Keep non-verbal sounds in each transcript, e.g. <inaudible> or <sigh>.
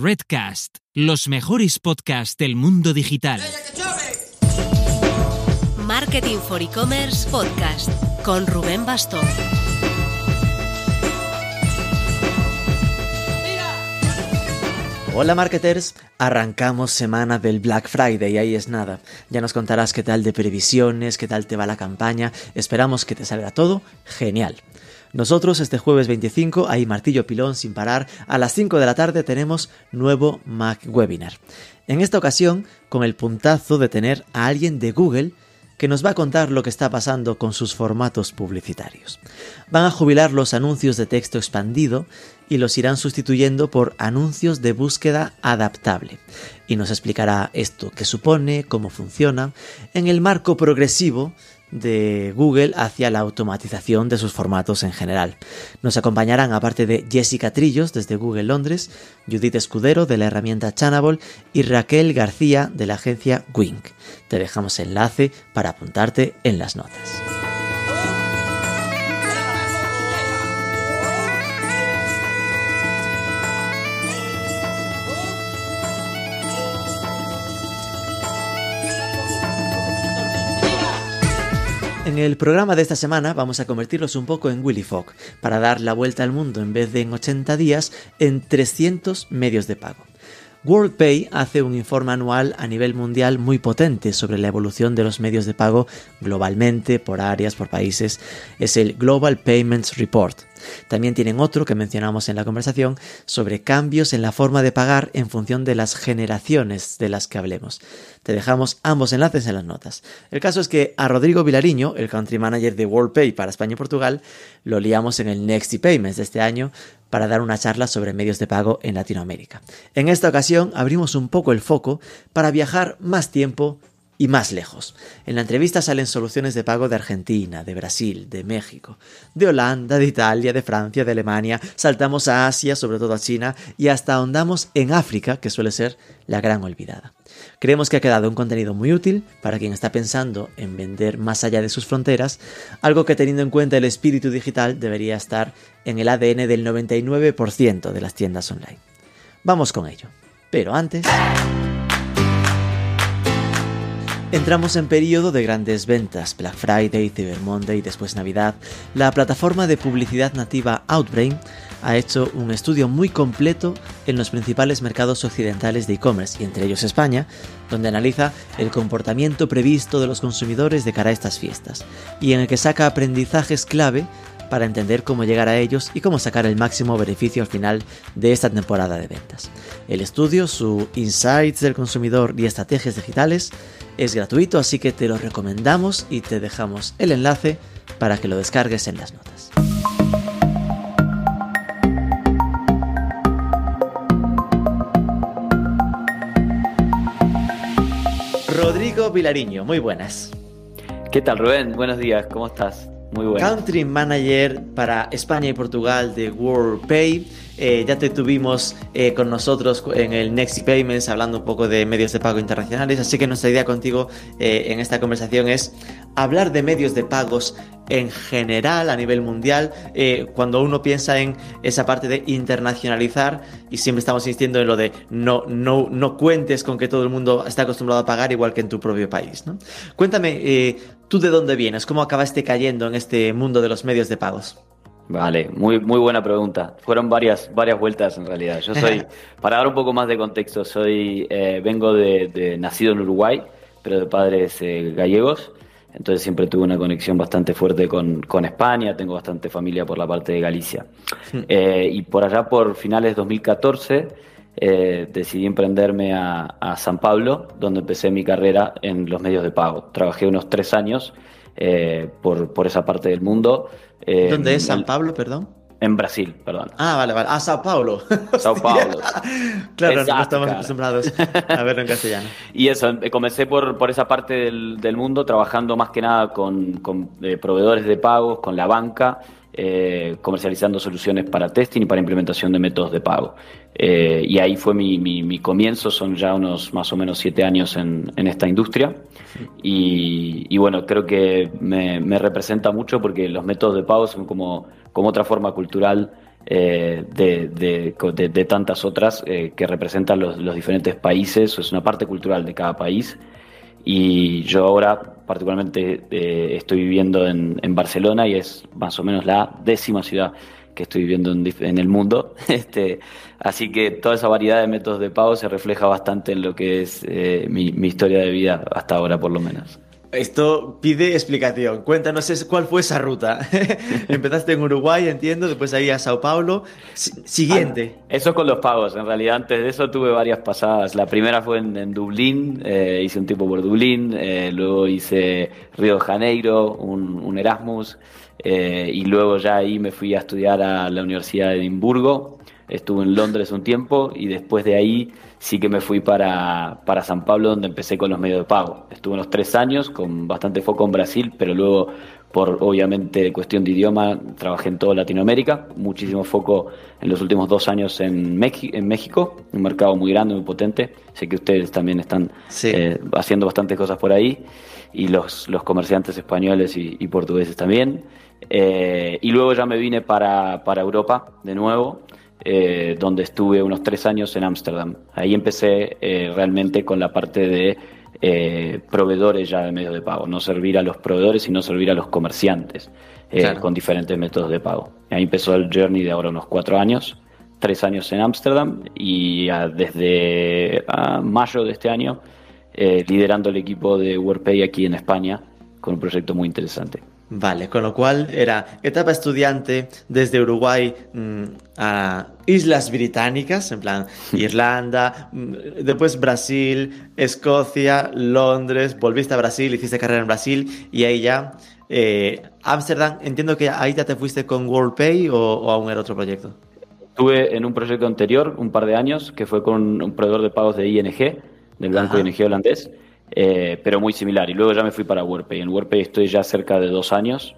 Redcast, los mejores podcasts del mundo digital. Marketing for E-Commerce Podcast con Rubén Bastón. Hola marketers, arrancamos semana del Black Friday y ahí es nada. Ya nos contarás qué tal de previsiones, qué tal te va la campaña, esperamos que te salga todo genial. Nosotros este jueves 25, ahí martillo pilón sin parar, a las 5 de la tarde tenemos nuevo Mac Webinar. En esta ocasión, con el puntazo de tener a alguien de Google que nos va a contar lo que está pasando con sus formatos publicitarios. Van a jubilar los anuncios de texto expandido y los irán sustituyendo por anuncios de búsqueda adaptable. Y nos explicará esto qué supone, cómo funciona, en el marco progresivo de Google hacia la automatización de sus formatos en general. Nos acompañarán, aparte de Jessica Trillos desde Google Londres, Judith Escudero de la herramienta Chanable y Raquel García de la agencia Wink. Te dejamos enlace para apuntarte en las notas. En el programa de esta semana vamos a convertirlos un poco en Willy Fogg, para dar la vuelta al mundo en vez de en 80 días en 300 medios de pago. WorldPay hace un informe anual a nivel mundial muy potente sobre la evolución de los medios de pago globalmente, por áreas, por países. Es el Global Payments Report. También tienen otro que mencionamos en la conversación sobre cambios en la forma de pagar en función de las generaciones de las que hablemos. Te dejamos ambos enlaces en las notas. El caso es que a Rodrigo Vilariño, el country manager de WorldPay para España y Portugal, lo liamos en el Next Payments de este año para dar una charla sobre medios de pago en Latinoamérica. En esta ocasión abrimos un poco el foco para viajar más tiempo y más lejos. En la entrevista salen soluciones de pago de Argentina, de Brasil, de México, de Holanda, de Italia, de Francia, de Alemania, saltamos a Asia, sobre todo a China, y hasta ahondamos en África, que suele ser la gran olvidada. Creemos que ha quedado un contenido muy útil para quien está pensando en vender más allá de sus fronteras, algo que teniendo en cuenta el espíritu digital debería estar en el ADN del 99% de las tiendas online. Vamos con ello. Pero antes... Entramos en periodo de grandes ventas, Black Friday, Cyber Monday, después Navidad. La plataforma de publicidad nativa Outbrain ha hecho un estudio muy completo en los principales mercados occidentales de e-commerce, y entre ellos España, donde analiza el comportamiento previsto de los consumidores de cara a estas fiestas, y en el que saca aprendizajes clave para entender cómo llegar a ellos y cómo sacar el máximo beneficio al final de esta temporada de ventas. El estudio, su Insights del consumidor y estrategias digitales, es gratuito, así que te lo recomendamos y te dejamos el enlace para que lo descargues en las notas. Rodrigo Vilariño, muy buenas. ¿Qué tal, Rubén? Buenos días, ¿cómo estás? Country Manager para España y Portugal de WorldPay. Eh, ya te tuvimos eh, con nosotros en el Next Payments hablando un poco de medios de pago internacionales, así que nuestra idea contigo eh, en esta conversación es hablar de medios de pagos en general a nivel mundial, cuando uno piensa en esa parte de internacionalizar y siempre estamos insistiendo en lo de no, no, no cuentes con que todo el mundo está acostumbrado a pagar igual que en tu propio país. ¿no? Cuéntame, ¿tú de dónde vienes? ¿Cómo acabaste cayendo en este mundo de los medios de pagos? Vale, muy, muy buena pregunta. Fueron varias, varias vueltas en realidad. Yo soy, <laughs> para dar un poco más de contexto, soy, eh, vengo de, nacido en Uruguay, pero de padres eh, gallegos. Entonces siempre tuve una conexión bastante fuerte con, con España, tengo bastante familia por la parte de Galicia. Hmm. Eh, y por allá por finales de 2014 decidí emprenderme a, a, San Pablo, donde empecé mi carrera en los medios de pago. Trabajé unos tres años por, por esa parte del mundo. Eh, ¿Dónde es San Pablo, perdón? En Brasil, perdón. Ah, vale, vale. Ah, Sao Paulo. <laughs> Sao Paulo. <laughs> claro, no estamos acostumbrados a verlo en castellano. <laughs> y eso, eh, comencé por, por esa parte del, del, mundo, trabajando más que nada con, con eh, proveedores de pagos, con la banca, eh, comercializando soluciones para testing y para implementación de métodos de pago. Eh, y ahí fue mi, mi, comienzo, son ya unos más o menos siete años en, en esta industria. Y, y, bueno, creo que me, me, representa mucho porque los métodos de pago son como, como otra forma cultural de, de, tantas otras que representan los, los diferentes países, es una parte cultural de cada país. Y yo ahora particularmente estoy viviendo en, en Barcelona y es más o menos la décima ciudad que estoy viviendo en, el mundo. <laughs> Este, así que toda esa variedad de métodos de pago se refleja bastante en lo que es eh, mi, historia de vida hasta ahora, por lo menos. Esto pide explicación. Cuéntanos cuál fue esa ruta. <laughs> Empezaste en Uruguay, entiendo, después ahí a Sao Paulo. siguiente. Ah, eso con los pagos. En realidad, antes de eso tuve varias pasadas. La primera fue en, Dublín, eh, hice un tiempo por Dublín. Eh, luego hice Río de Janeiro, un, un Erasmus. Eh, y luego ya ahí me fui a estudiar a la Universidad de Edimburgo, estuve en Londres un tiempo y después de ahí sí que me fui para, para San Pablo donde empecé con los medios de pago. Estuve unos tres años con bastante foco en Brasil, pero luego por obviamente cuestión de idioma trabajé en toda Latinoamérica, muchísimo foco en los últimos dos años en, en México, un mercado muy grande, muy potente. Sé que ustedes también están eh, haciendo bastantes cosas por ahí y los, los comerciantes españoles y portugueses también. Eh, y luego ya me vine para, para Europa de nuevo, eh, donde estuve unos tres años en Ámsterdam. Ahí empecé eh, realmente con la parte de proveedores ya de medios de pago, no servir a los proveedores, sino servir a los comerciantes con diferentes métodos de pago. Ahí empezó el journey de ahora unos cuatro años, tres años en Ámsterdam y desde mayo de este año liderando el equipo de WordPay aquí en España con un proyecto muy interesante. Vale, con lo cual era etapa estudiante desde Uruguay mm, a Islas Británicas, en plan Irlanda, mm, después Brasil, Escocia, Londres, volviste a Brasil, hiciste carrera en Brasil y ahí ya eh, Ámsterdam, entiendo que ahí ya te fuiste con WorldPay o, o aún era otro proyecto. Estuve en un proyecto anterior, un par de años, que fue con un proveedor de pagos de ING, del banco ING holandés eh, pero muy similar. Y luego ya me fui para WordPay. En WordPay estoy ya cerca de dos años.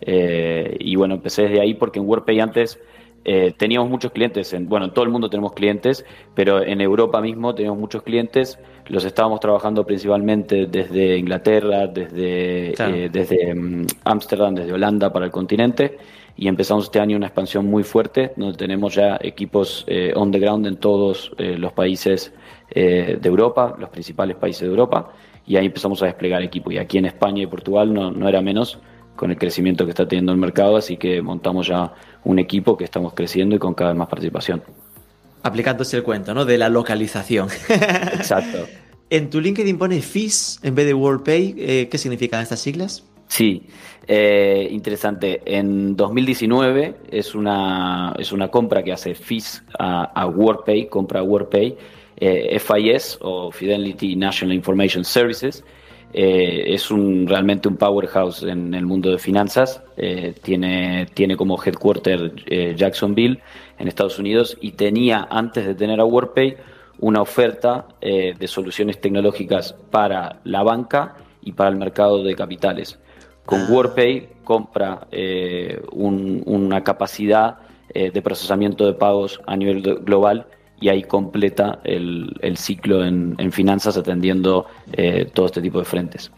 Eh, y bueno, empecé desde ahí porque en WordPay antes eh, teníamos muchos clientes. En, bueno, en todo el mundo tenemos clientes, pero en Europa mismo teníamos muchos clientes. Los estábamos trabajando principalmente desde Inglaterra, desde desde mm, Ámsterdam, desde Holanda para el continente. Y empezamos este año una expansión muy fuerte, donde tenemos ya equipos on the ground en todos los países eh, de Europa, los principales países de Europa, y ahí empezamos a desplegar equipo. Y aquí en España y Portugal no, no era menos con el crecimiento que está teniendo el mercado, así que montamos ya un equipo que estamos creciendo y con cada vez más participación. Aplicándose el cuento, ¿no? De la localización. <laughs> Exacto. en tu LinkedIn pone FIS en vez de WorldPay. Eh, ¿Qué significan estas siglas? Sí, eh, interesante. En 2019 es una, es una compra que hace FIS a, a WorldPay, compra a WorldPay eh, FIS o Fidelity National Information Services. Eh, es un, realmente un powerhouse en el mundo de finanzas. Eh, tiene, tiene como headquarter Jacksonville en Estados Unidos y tenía antes de tener a WordPay una oferta de soluciones tecnológicas para la banca y para el mercado de capitales. Con ah. WordPay compra una capacidad de procesamiento de pagos a nivel global y ahí completa el, ciclo en, finanzas atendiendo eh, todo este tipo de frentes.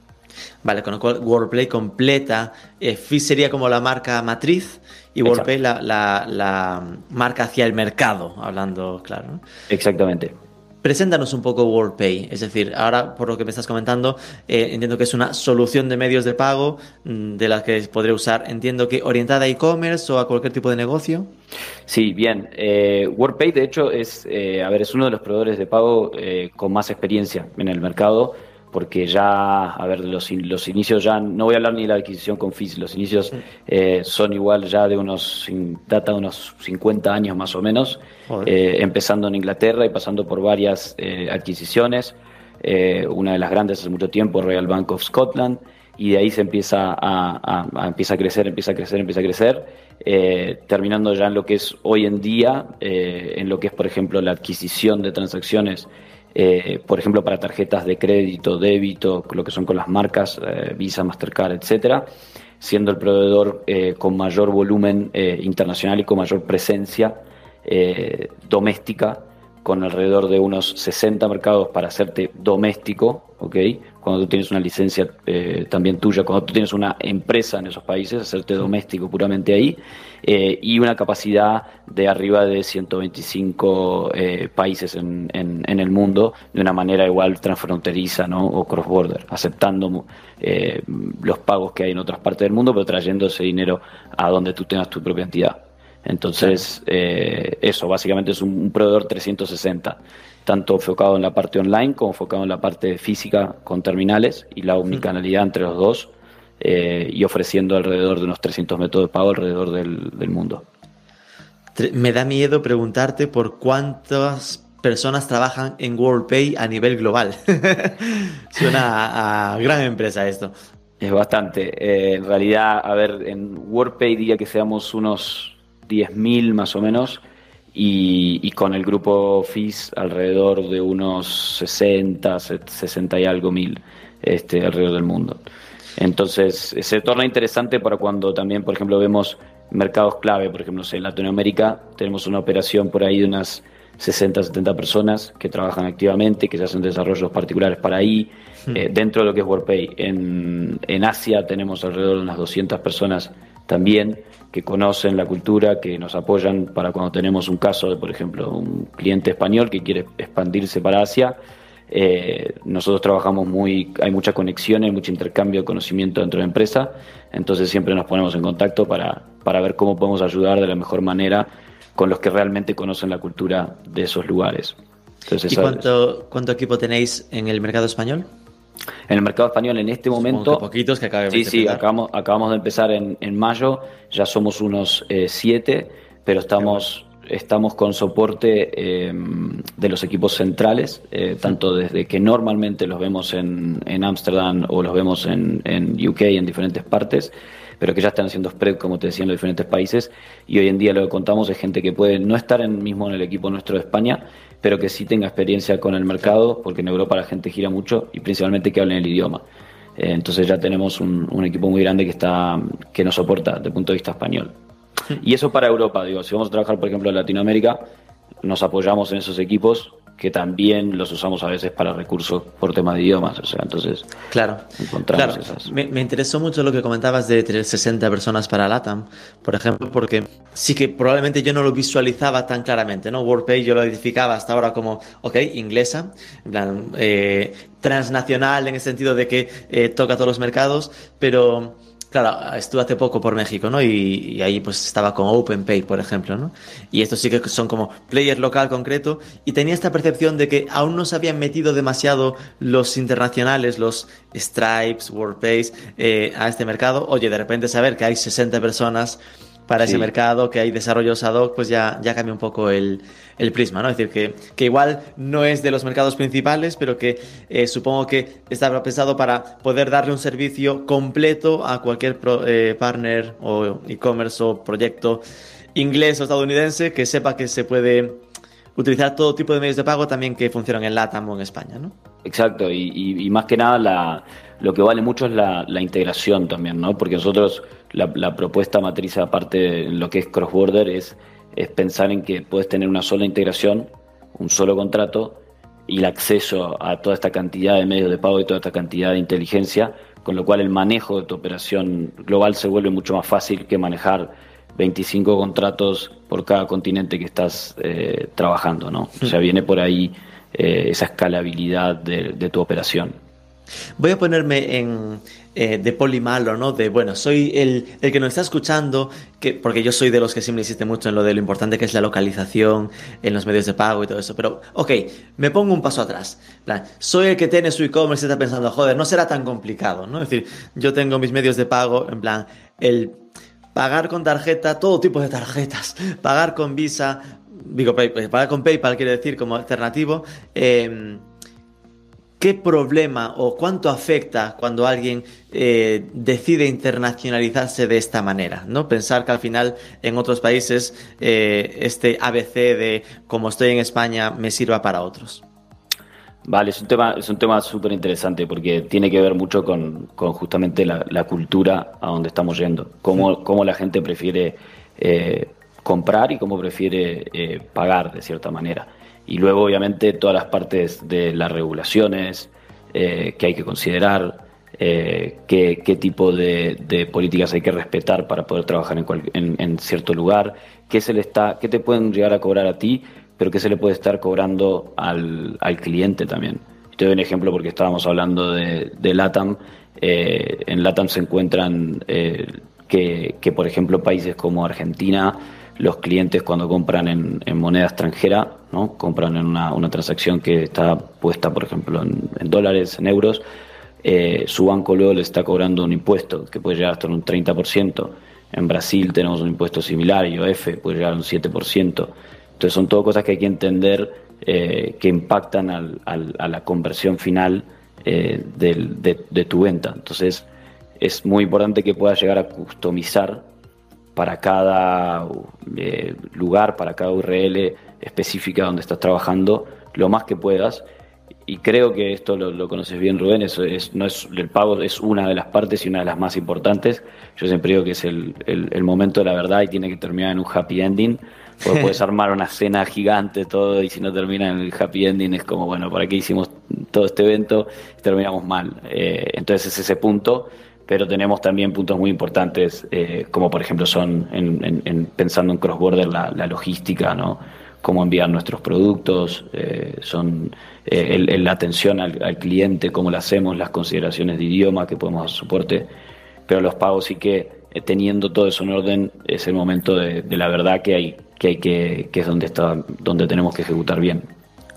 Vale, con lo cual WordPay completa, eh, FIS sería como la marca matriz y WordPay la, la, marca hacia el mercado, hablando claro. Exactamente. Preséntanos un poco WorldPay, es decir, ahora por lo que me estás comentando, eh, entiendo que es una solución de medios de pago mm, de la que podré usar, entiendo que orientada a e-commerce o a cualquier tipo de negocio. Sí, bien. Eh, WorldPay, de hecho, es, eh, a ver, es uno de los proveedores de pago eh, con más experiencia en el mercado porque ya, a ver, los, los inicios ya, no voy a hablar ni de la adquisición con FIS, los inicios eh, son igual ya de unos, data de unos 50 años más o menos, eh, empezando en Inglaterra y pasando por varias eh, adquisiciones, una de las grandes hace mucho tiempo, Royal Bank of Scotland, y de ahí se empieza a, empieza a crecer, empieza a crecer, empieza a crecer, terminando ya en lo que es hoy en día, en lo que es, por ejemplo, la adquisición de transacciones eh, por ejemplo, para tarjetas de crédito, débito, lo que son con las marcas eh, Visa, Mastercard, etcétera, siendo el proveedor eh, con mayor volumen internacional y con mayor presencia doméstica con alrededor de unos 60 mercados para hacerte doméstico, ¿ok? Cuando tú tienes una licencia eh, también tuya, cuando tú tienes una empresa en esos países, hacerte doméstico puramente ahí, eh, y una capacidad de arriba de 125 eh, países en, en, el mundo de una manera igual transfronteriza, ¿no? O cross-border, aceptando los pagos que hay en otras partes del mundo, pero trayendo ese dinero a donde tú tengas tu propia entidad. Entonces, eh, eso básicamente es un, proveedor 360, tanto enfocado en la parte online como enfocado en la parte física con terminales y la omnicanalidad entre los dos, eh, y ofreciendo alrededor de unos 300 métodos de pago alrededor del, mundo. Me da miedo preguntarte por cuántas personas trabajan en WorldPay a nivel global. <laughs> Suena a, gran empresa esto. Es bastante. Eh, en realidad, a ver, en WorldPay diría que seamos unos 10.000 más o menos, y, con el grupo FIS alrededor de unos 60, 60 y algo mil este, alrededor del mundo. Entonces, se torna interesante para cuando también, por ejemplo, vemos mercados clave, por ejemplo, en Latinoamérica tenemos una operación por ahí de unas 60, 70 personas que trabajan activamente, que se hacen desarrollos particulares para ahí, hmm. eh, dentro de lo que es WordPay. En, en Asia tenemos alrededor de unas 200 personas también que conocen la cultura, que nos apoyan para cuando tenemos un caso de, por ejemplo, un cliente español que quiere expandirse para Asia. Eh, nosotros trabajamos muy, hay mucha conexión, hay mucho intercambio de conocimiento dentro de la empresa, entonces siempre nos ponemos en contacto para, para ver cómo podemos ayudar de la mejor manera con los que realmente conocen la cultura de esos lugares. ¿Y cuánto, cuánto equipo tenéis en el mercado español? En el mercado español en este momento... poquitos que Sí, sí, acabamos, acabamos de empezar en, en mayo, ya somos unos eh, siete, pero estamos, estamos con soporte em, de los equipos centrales, eh, tanto desde que normalmente los vemos en Ámsterdam o los vemos en, en UK, en diferentes partes, pero que ya están haciendo spread, como te decía, en los diferentes países. Y hoy en día lo que contamos es gente que puede no estar en, mismo en el equipo nuestro de España, pero que sí tenga experiencia con el mercado, porque en Europa la gente gira mucho y principalmente que hablen el idioma. Eh, entonces ya tenemos un, equipo muy grande que está que nos soporta desde el punto de vista español. Y eso para Europa, digo, si vamos a trabajar por ejemplo en Latinoamérica, nos apoyamos en esos equipos que también los usamos a veces para recursos por tema de idiomas. O sea, entonces, claro, encontramos esas. Me, interesó mucho lo que comentabas de tener 60 personas para LATAM, por ejemplo, porque sí que probablemente yo no lo visualizaba tan claramente, ¿no? WordPay yo lo identificaba hasta ahora como, ok, inglesa, en plan, eh, transnacional en el sentido de que eh, toca todos los mercados, pero Claro, estuve hace poco por México, ¿no? Y, ahí pues estaba con OpenPay, por ejemplo, ¿no? Y estos sí que son como player local concreto. Y tenía esta percepción de que aún no se habían metido demasiado los internacionales, los Stripes, WordPays, eh, a este mercado. Oye, de repente saber que hay 60 personas para ese mercado, que hay desarrollos ad hoc, pues ya, ya cambia un poco el, prisma, ¿no? Es decir, que, que, igual no es de los mercados principales, pero que eh, supongo que está pensado para poder darle un servicio completo a cualquier eh, partner o e-commerce o proyecto inglés o estadounidense que sepa que se puede utilizar todo tipo de medios de pago también que funcionan en LATAM o en España, ¿no? Exacto, y, más que nada lo que vale mucho es la, integración también, ¿no? Porque nosotros la, propuesta matriz, aparte de lo que es cross-border, es, es pensar en que puedes tener una sola integración, un solo contrato y el acceso a toda esta cantidad de medios de pago y toda esta cantidad de inteligencia, con lo cual el manejo de tu operación global se vuelve mucho más fácil que manejar 25 contratos por cada continente que estás eh, trabajando, ¿no? O sea, viene por ahí eh, esa escalabilidad de tu operación. Voy a ponerme en, eh, de polimalo, ¿no? De, bueno, soy el, el, que nos está escuchando, que, porque yo soy de los que siempre insiste mucho en lo de lo importante que es la localización en los medios de pago y todo eso. Pero, ok, me pongo un paso atrás. Plan, soy el que tiene su e-commerce y está pensando, joder, no será tan complicado, ¿no? Es decir, yo tengo mis medios de pago, en plan, el pagar con tarjeta, todo tipo de tarjetas, pagar con Visa, digo, pagar con PayPal quiere decir como alternativo. Eh, ¿Qué problema o cuánto afecta cuando alguien eh, decide internacionalizarse de esta manera? ¿no? Pensar que al final en otros países eh, este ABC de como estoy en España me sirva para otros. Vale, es un tema, es un tema súper interesante porque tiene que ver mucho con, justamente la, cultura a donde estamos yendo. Cómo, cómo la gente prefiere eh, comprar y cómo prefiere pagar de cierta manera. Y luego, obviamente, todas las partes de las regulaciones que hay que considerar, qué, tipo de, políticas hay que respetar para poder trabajar en, en, cierto lugar, qué, se le está, qué te pueden llegar a cobrar a ti, pero qué se le puede estar cobrando al, al cliente también. Te doy un ejemplo porque estábamos hablando de, de LATAM. en LATAM se encuentran que, por ejemplo, países como Argentina, los clientes cuando compran en, moneda extranjera, ¿no? compran en una, transacción que está puesta, por ejemplo, en, dólares, en euros, eh, su banco luego le está cobrando un impuesto que puede llegar hasta un 30%. En Brasil tenemos un impuesto similar, IOF puede llegar a un 7%. Entonces son todo cosas que hay que entender eh, que impactan a la conversión final eh, de, tu venta. Entonces, es muy importante que puedas llegar a customizar para cada eh, lugar, para cada URL específica donde estás trabajando, lo más que puedas. Y creo que esto lo, conoces bien, Rubén, eso es, no es, el pago es una de las partes y una de las más importantes. Yo siempre digo que es el, el, momento de la verdad y tiene que terminar en un happy ending. Porque puedes <laughs> armar una cena gigante, todo, y si no termina en el happy ending es como, bueno, ¿para qué hicimos todo este evento terminamos mal? Eh, entonces es ese punto pero tenemos también puntos muy importantes, eh, como por ejemplo son, en, pensando en cross-border, la, logística, ¿no? cómo enviar nuestros productos, eh, son eh, la atención al, cliente, cómo lo hacemos, las consideraciones de idioma que podemos dar soporte, pero los pagos sí que teniendo todo eso en orden es el momento de, la verdad que hay que hay que, que es donde está donde tenemos que ejecutar bien.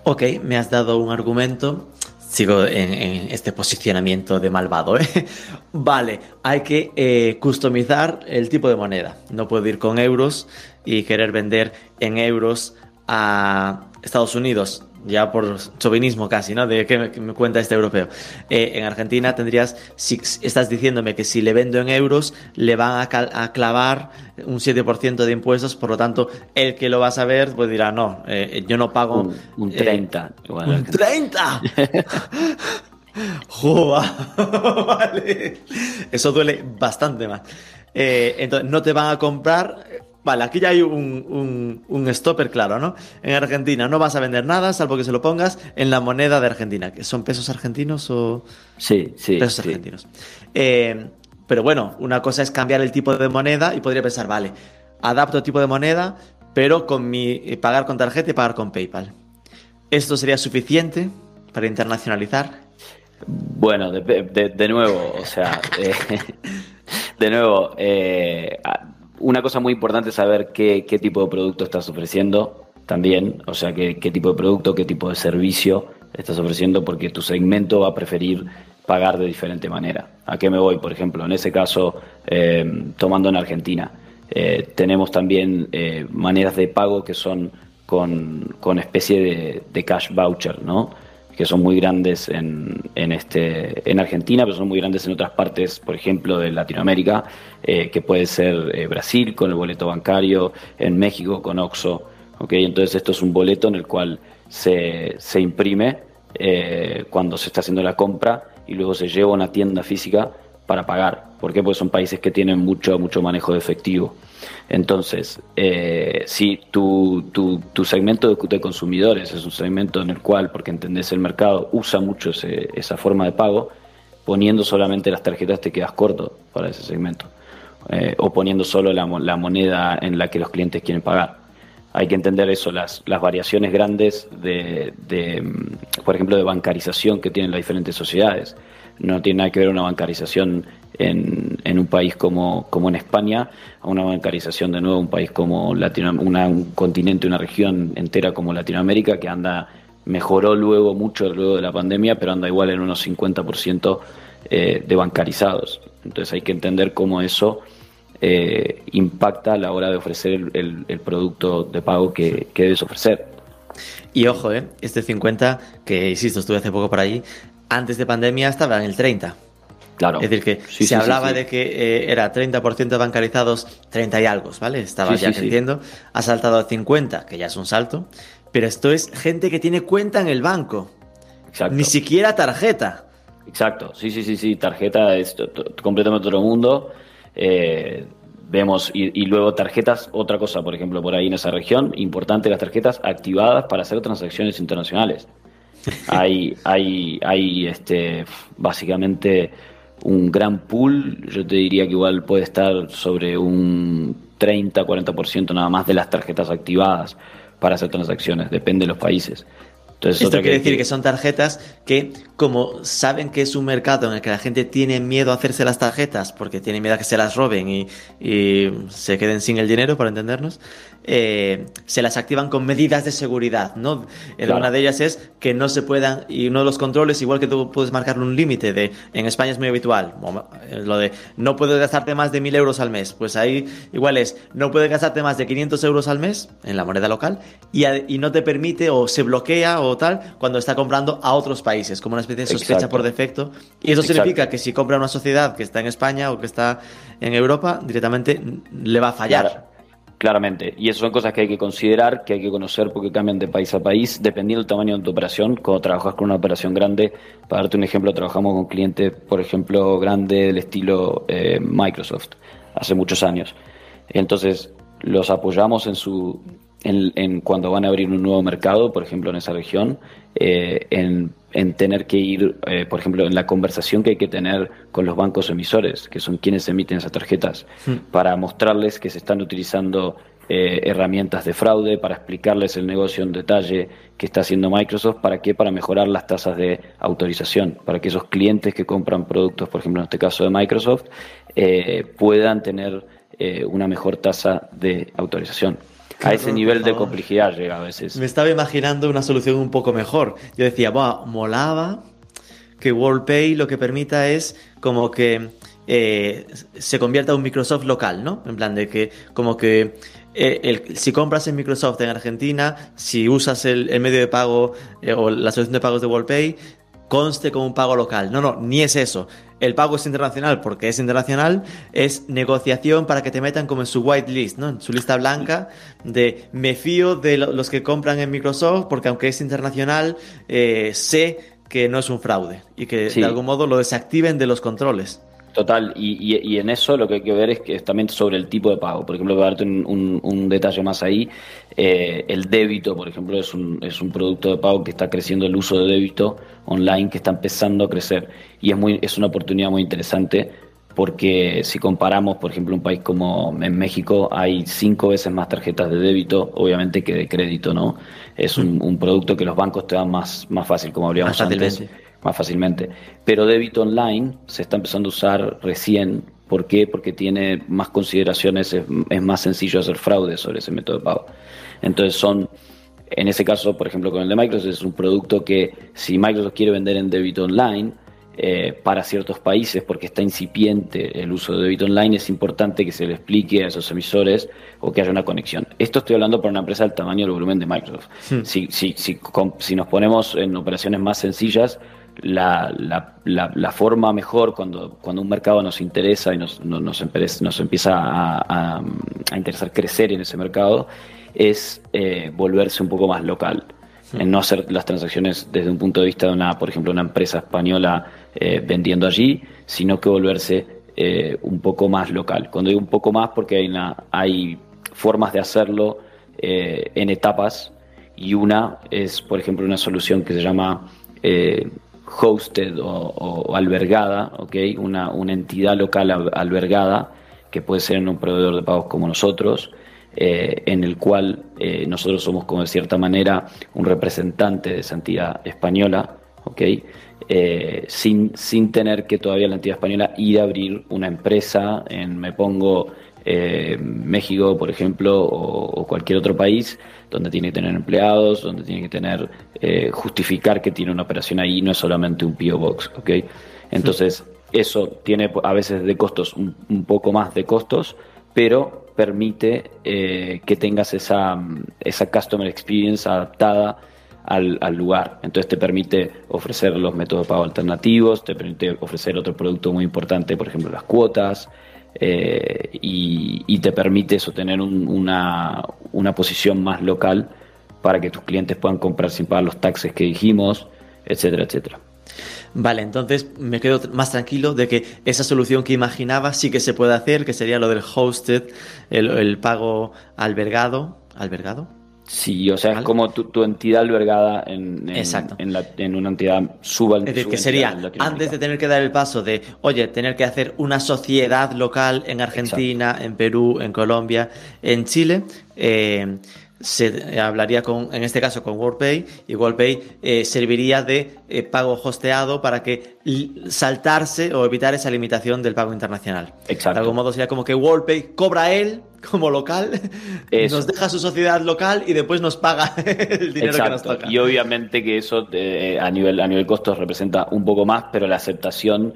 Ok, me has dado un argumento Sigo en, este posicionamiento de malvado. ¿eh? <laughs> Vale, hay que eh, customizar el tipo de moneda. No puedo ir con euros y querer vender en euros a Estados Unidos ya por chauvinismo casi, ¿no? De que me, cuenta este europeo. Eh, en Argentina tendrías, si estás diciéndome que si le vendo en euros, le van a, clavar un 7% de impuestos, por lo tanto, el que lo va a saber, pues dirá, no, eh, yo no pago... Un, 30. Eh, ¡Un 30! <laughs> <laughs> vale. Eso duele bastante más. entonces, no te van a comprar Vale, aquí ya hay un, un, stopper claro, ¿no? En Argentina no vas a vender nada salvo que se lo pongas en la moneda de Argentina. ¿Son pesos argentinos o...? Sí, sí. Pesos argentinos. Eh, pero bueno, una cosa es cambiar el tipo de moneda y podría pensar, vale, adapto el tipo de moneda, pero con mi eh, pagar con tarjeta y pagar con PayPal. ¿Esto sería suficiente para internacionalizar? Bueno, de, nuevo, o sea, eh, <laughs> de nuevo, una cosa muy importante es saber qué, tipo de producto estás ofreciendo también, o sea, qué, tipo de producto, qué tipo de servicio estás ofreciendo, porque tu segmento va a preferir pagar de diferente manera. ¿A qué me voy? Por ejemplo, en ese caso, eh, tomando en Argentina, eh, tenemos también eh, maneras de pago que son con, con especie de, de, cash voucher, ¿no? Que son muy grandes en, en, este, en Argentina, pero son muy grandes en otras partes, por ejemplo, de Latinoamérica, eh, que puede ser eh, Brasil con el boleto bancario, en México con OXO. ¿okay? Entonces esto es un boleto en el cual se, se imprime eh, cuando se está haciendo la compra y luego se lleva a una tienda física para pagar. ¿Por qué? Porque son países que tienen mucho, mucho manejo de efectivo. Entonces, eh, si tu, tu, segmento de, consumidores es un segmento en el cual, porque entendés el mercado, usa mucho esa forma de pago, poniendo solamente las tarjetas te quedas corto para ese segmento. Eh, o poniendo solo la, moneda en la que los clientes quieren pagar. Hay que entender eso, las, las variaciones grandes de, de, por ejemplo, de bancarización que tienen las diferentes sociedades no tiene nada que ver una bancarización en, en un país como, como en España a una bancarización de nuevo en un país como Latino, un continente, una región entera como Latinoamérica que anda, mejoró luego mucho luego de la pandemia, pero anda igual en unos 50% eh, de bancarizados. Entonces hay que entender cómo eso eh, impacta a la hora de ofrecer el, el, producto de pago que, que debes ofrecer. Y ojo, ¿eh? este 50, que insisto, estuve hace poco por allí, antes de pandemia estaba en el 30. Claro. Es decir, que se hablaba de que eh, era 30% bancarizados, 30 y algo, ¿vale? Estaba ya creciendo. Ha saltado a 50, que ya es un salto. Pero esto es gente que tiene cuenta en el banco. Exacto. Ni siquiera tarjeta. Exacto. Sí, sí, sí, sí. Tarjeta es completamente otro mundo. Eh, vemos, y, luego tarjetas, otra cosa, por ejemplo, por ahí en esa región, importante las tarjetas activadas para hacer transacciones internacionales. Hay, hay, hay este, básicamente un gran pool, yo te diría que igual puede estar sobre un 30-40% nada más de las tarjetas activadas para hacer transacciones, depende de los países. Esto quiere decir que son tarjetas que, como saben que es un mercado en el que la gente tiene miedo a hacerse las tarjetas porque tiene miedo a que se las roben y, y se queden sin el dinero, para entendernos, eh, se las activan con medidas de seguridad, ¿no? Eh, una de ellas es que no se puedan, y uno de los controles, igual que tú puedes marcarle un límite de, en España es muy habitual, eh, lo de no puedes gastarte más de mil euros al mes, pues ahí igual es, no puedes gastarte más de 500 euros al mes en la moneda local y, y no te permite o se bloquea o tal cuando está comprando a otros países, como una especie de sospecha por defecto. Y eso significa que si compra una sociedad que está en España o que está en Europa, directamente le va a fallar. Claramente, y eso son cosas que hay que considerar, que hay que conocer porque cambian de país a país, dependiendo del tamaño de tu operación. Cuando trabajas con una operación grande, para darte un ejemplo, trabajamos con clientes, por ejemplo, grande del estilo eh, Microsoft, hace muchos años. Entonces, los apoyamos en su en, cuando van a abrir un nuevo mercado, por ejemplo, en esa región, eh, en, tener que ir, eh, por ejemplo, en la conversación que hay que tener con los bancos emisores, que son quienes emiten esas tarjetas, para mostrarles que se están utilizando eh, herramientas de fraude, para explicarles el negocio en detalle que está haciendo Microsoft, ¿para qué? Para mejorar las tasas de autorización, para que esos clientes que compran productos, por ejemplo, en este caso de Microsoft, puedan tener una mejor tasa de autorización a ese nivel de complejidad llega a veces. Me estaba imaginando una solución un poco mejor. Yo decía, Buah, molaba que WorldPay lo que permita es como que eh, se convierta en un Microsoft local, ¿no? En plan de que como que eh, si compras en Microsoft en Argentina, si usas el, medio de pago eh, o la solución de pagos de WorldPay, conste como un pago local. No, no, ni es eso. El pago es internacional porque es internacional, es negociación para que te metan como en su white list, ¿no? En su lista blanca de me fío de los que compran en Microsoft porque aunque es internacional, eh, sé que no es un fraude y que de algún modo lo desactiven de los controles. Total, y, y, en eso lo que hay que ver es que es también sobre el tipo de pago. Por ejemplo, para darte un, un, detalle más ahí, eh, el débito, por ejemplo, es un, es un producto de pago que está creciendo el uso de débito online, que está empezando a crecer. Y es, muy, es una oportunidad muy interesante porque si comparamos, por ejemplo, un país como en México, hay cinco veces más tarjetas de débito, obviamente, que de crédito, ¿no? Es un, un producto que los bancos te dan más, más fácil, como habríamos antes más fácilmente. Pero débito online se está empezando a usar recién. ¿Por qué? Porque tiene más consideraciones, es, más sencillo hacer fraude sobre ese método de pago. Entonces son, en ese caso, por ejemplo, con el de Microsoft, es un producto que si Microsoft quiere vender en débito online, eh, para ciertos países, porque está incipiente el uso de débito online, es importante que se le explique a esos emisores o que haya una conexión. Esto estoy hablando para una empresa del tamaño del volumen de Microsoft. Hmm. Si, si, si, si, nos ponemos en operaciones más sencillas, la, la, la, forma mejor cuando, cuando un mercado nos interesa y nos, nos, nos, empieza a, a, interesar crecer en ese mercado es eh, volverse un poco más local. En no hacer las transacciones desde un punto de vista de una, por ejemplo, una empresa española eh, vendiendo allí, sino que volverse eh, un poco más local. Cuando digo un poco más, porque hay, una, hay formas de hacerlo en etapas y una es, por ejemplo, una solución que se llama hosted o, albergada, ¿okay? una, una entidad local albergada, que puede ser un proveedor de pagos como nosotros, eh, en el cual eh, nosotros somos como de cierta manera un representante de esa entidad española, ¿okay? Eh, sin, sin tener que todavía la entidad española ir a abrir una empresa en, me pongo, México, por ejemplo, o, cualquier otro país, donde tiene que tener empleados, donde tiene que tener, eh, justificar que tiene una operación ahí, no es solamente un PO Box. Entonces, eso tiene a veces de costos, un, poco más de costos, pero permite eh, que tengas esa, esa customer experience adaptada al, al, lugar. Entonces te permite ofrecer los métodos de pago alternativos, te permite ofrecer otro producto muy importante, por ejemplo, las cuotas, eh, y, te permite eso, tener una, una, posición más local para que tus clientes puedan comprar sin pagar los taxes que dijimos, etcétera, etcétera. Vale, entonces me quedo más tranquilo de que esa solución que imaginaba sí que se puede hacer, que sería lo del hosted, el, el pago albergado. ¿Albergado? Sí, o sea, es como tu, entidad albergada en, en, una entidad suba. Es decir, que sería, antes de tener que dar el paso de, oye, tener que hacer una sociedad local en Argentina, en Perú, en Colombia, en Chile, eh, se hablaría con, en este caso con WorldPay, y WorldPay eh, serviría de eh, pago hosteado para que saltarse o evitar esa limitación del pago internacional. Exacto. De algún modo sería como que WorldPay cobra él como local, <laughs> nos deja su sociedad local y después nos paga <laughs> el dinero que nos toca. Y obviamente que eso eh, a nivel a nivel costos representa un poco más, pero la aceptación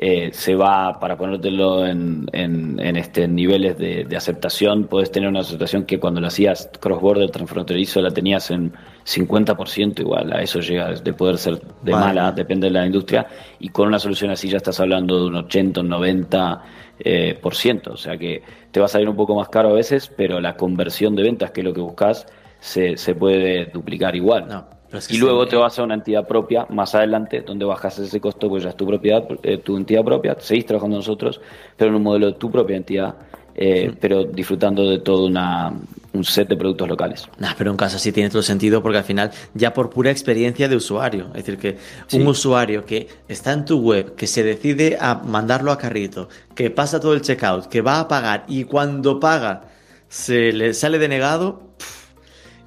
eh, se va, para ponértelo en, en, este niveles de, aceptación, puedes tener una aceptación que cuando lo hacías cross-border transfronterizo la tenías en 50% igual, a eso llega de poder ser de mala, depende de la industria, y con una solución así ya estás hablando de un 80, un 90%, eh, por ciento, o sea que te va a salir un poco más caro a veces, pero la conversión de ventas, que es lo que buscas, se, se puede duplicar igual. No y luego te vas a una entidad propia más adelante, donde bajas ese costo, pues ya es tu propiedad, eh, tu entidad propia, seguís trabajando nosotros, pero en un modelo de tu propia entidad, eh, pero disfrutando de todo una, un set de productos locales. Nah, pero en caso así tiene todo sentido porque al final, ya por pura experiencia de usuario, es decir, que un usuario que está en tu web, que se decide a mandarlo a carrito, que pasa todo el checkout, que va a pagar y cuando paga se le sale denegado,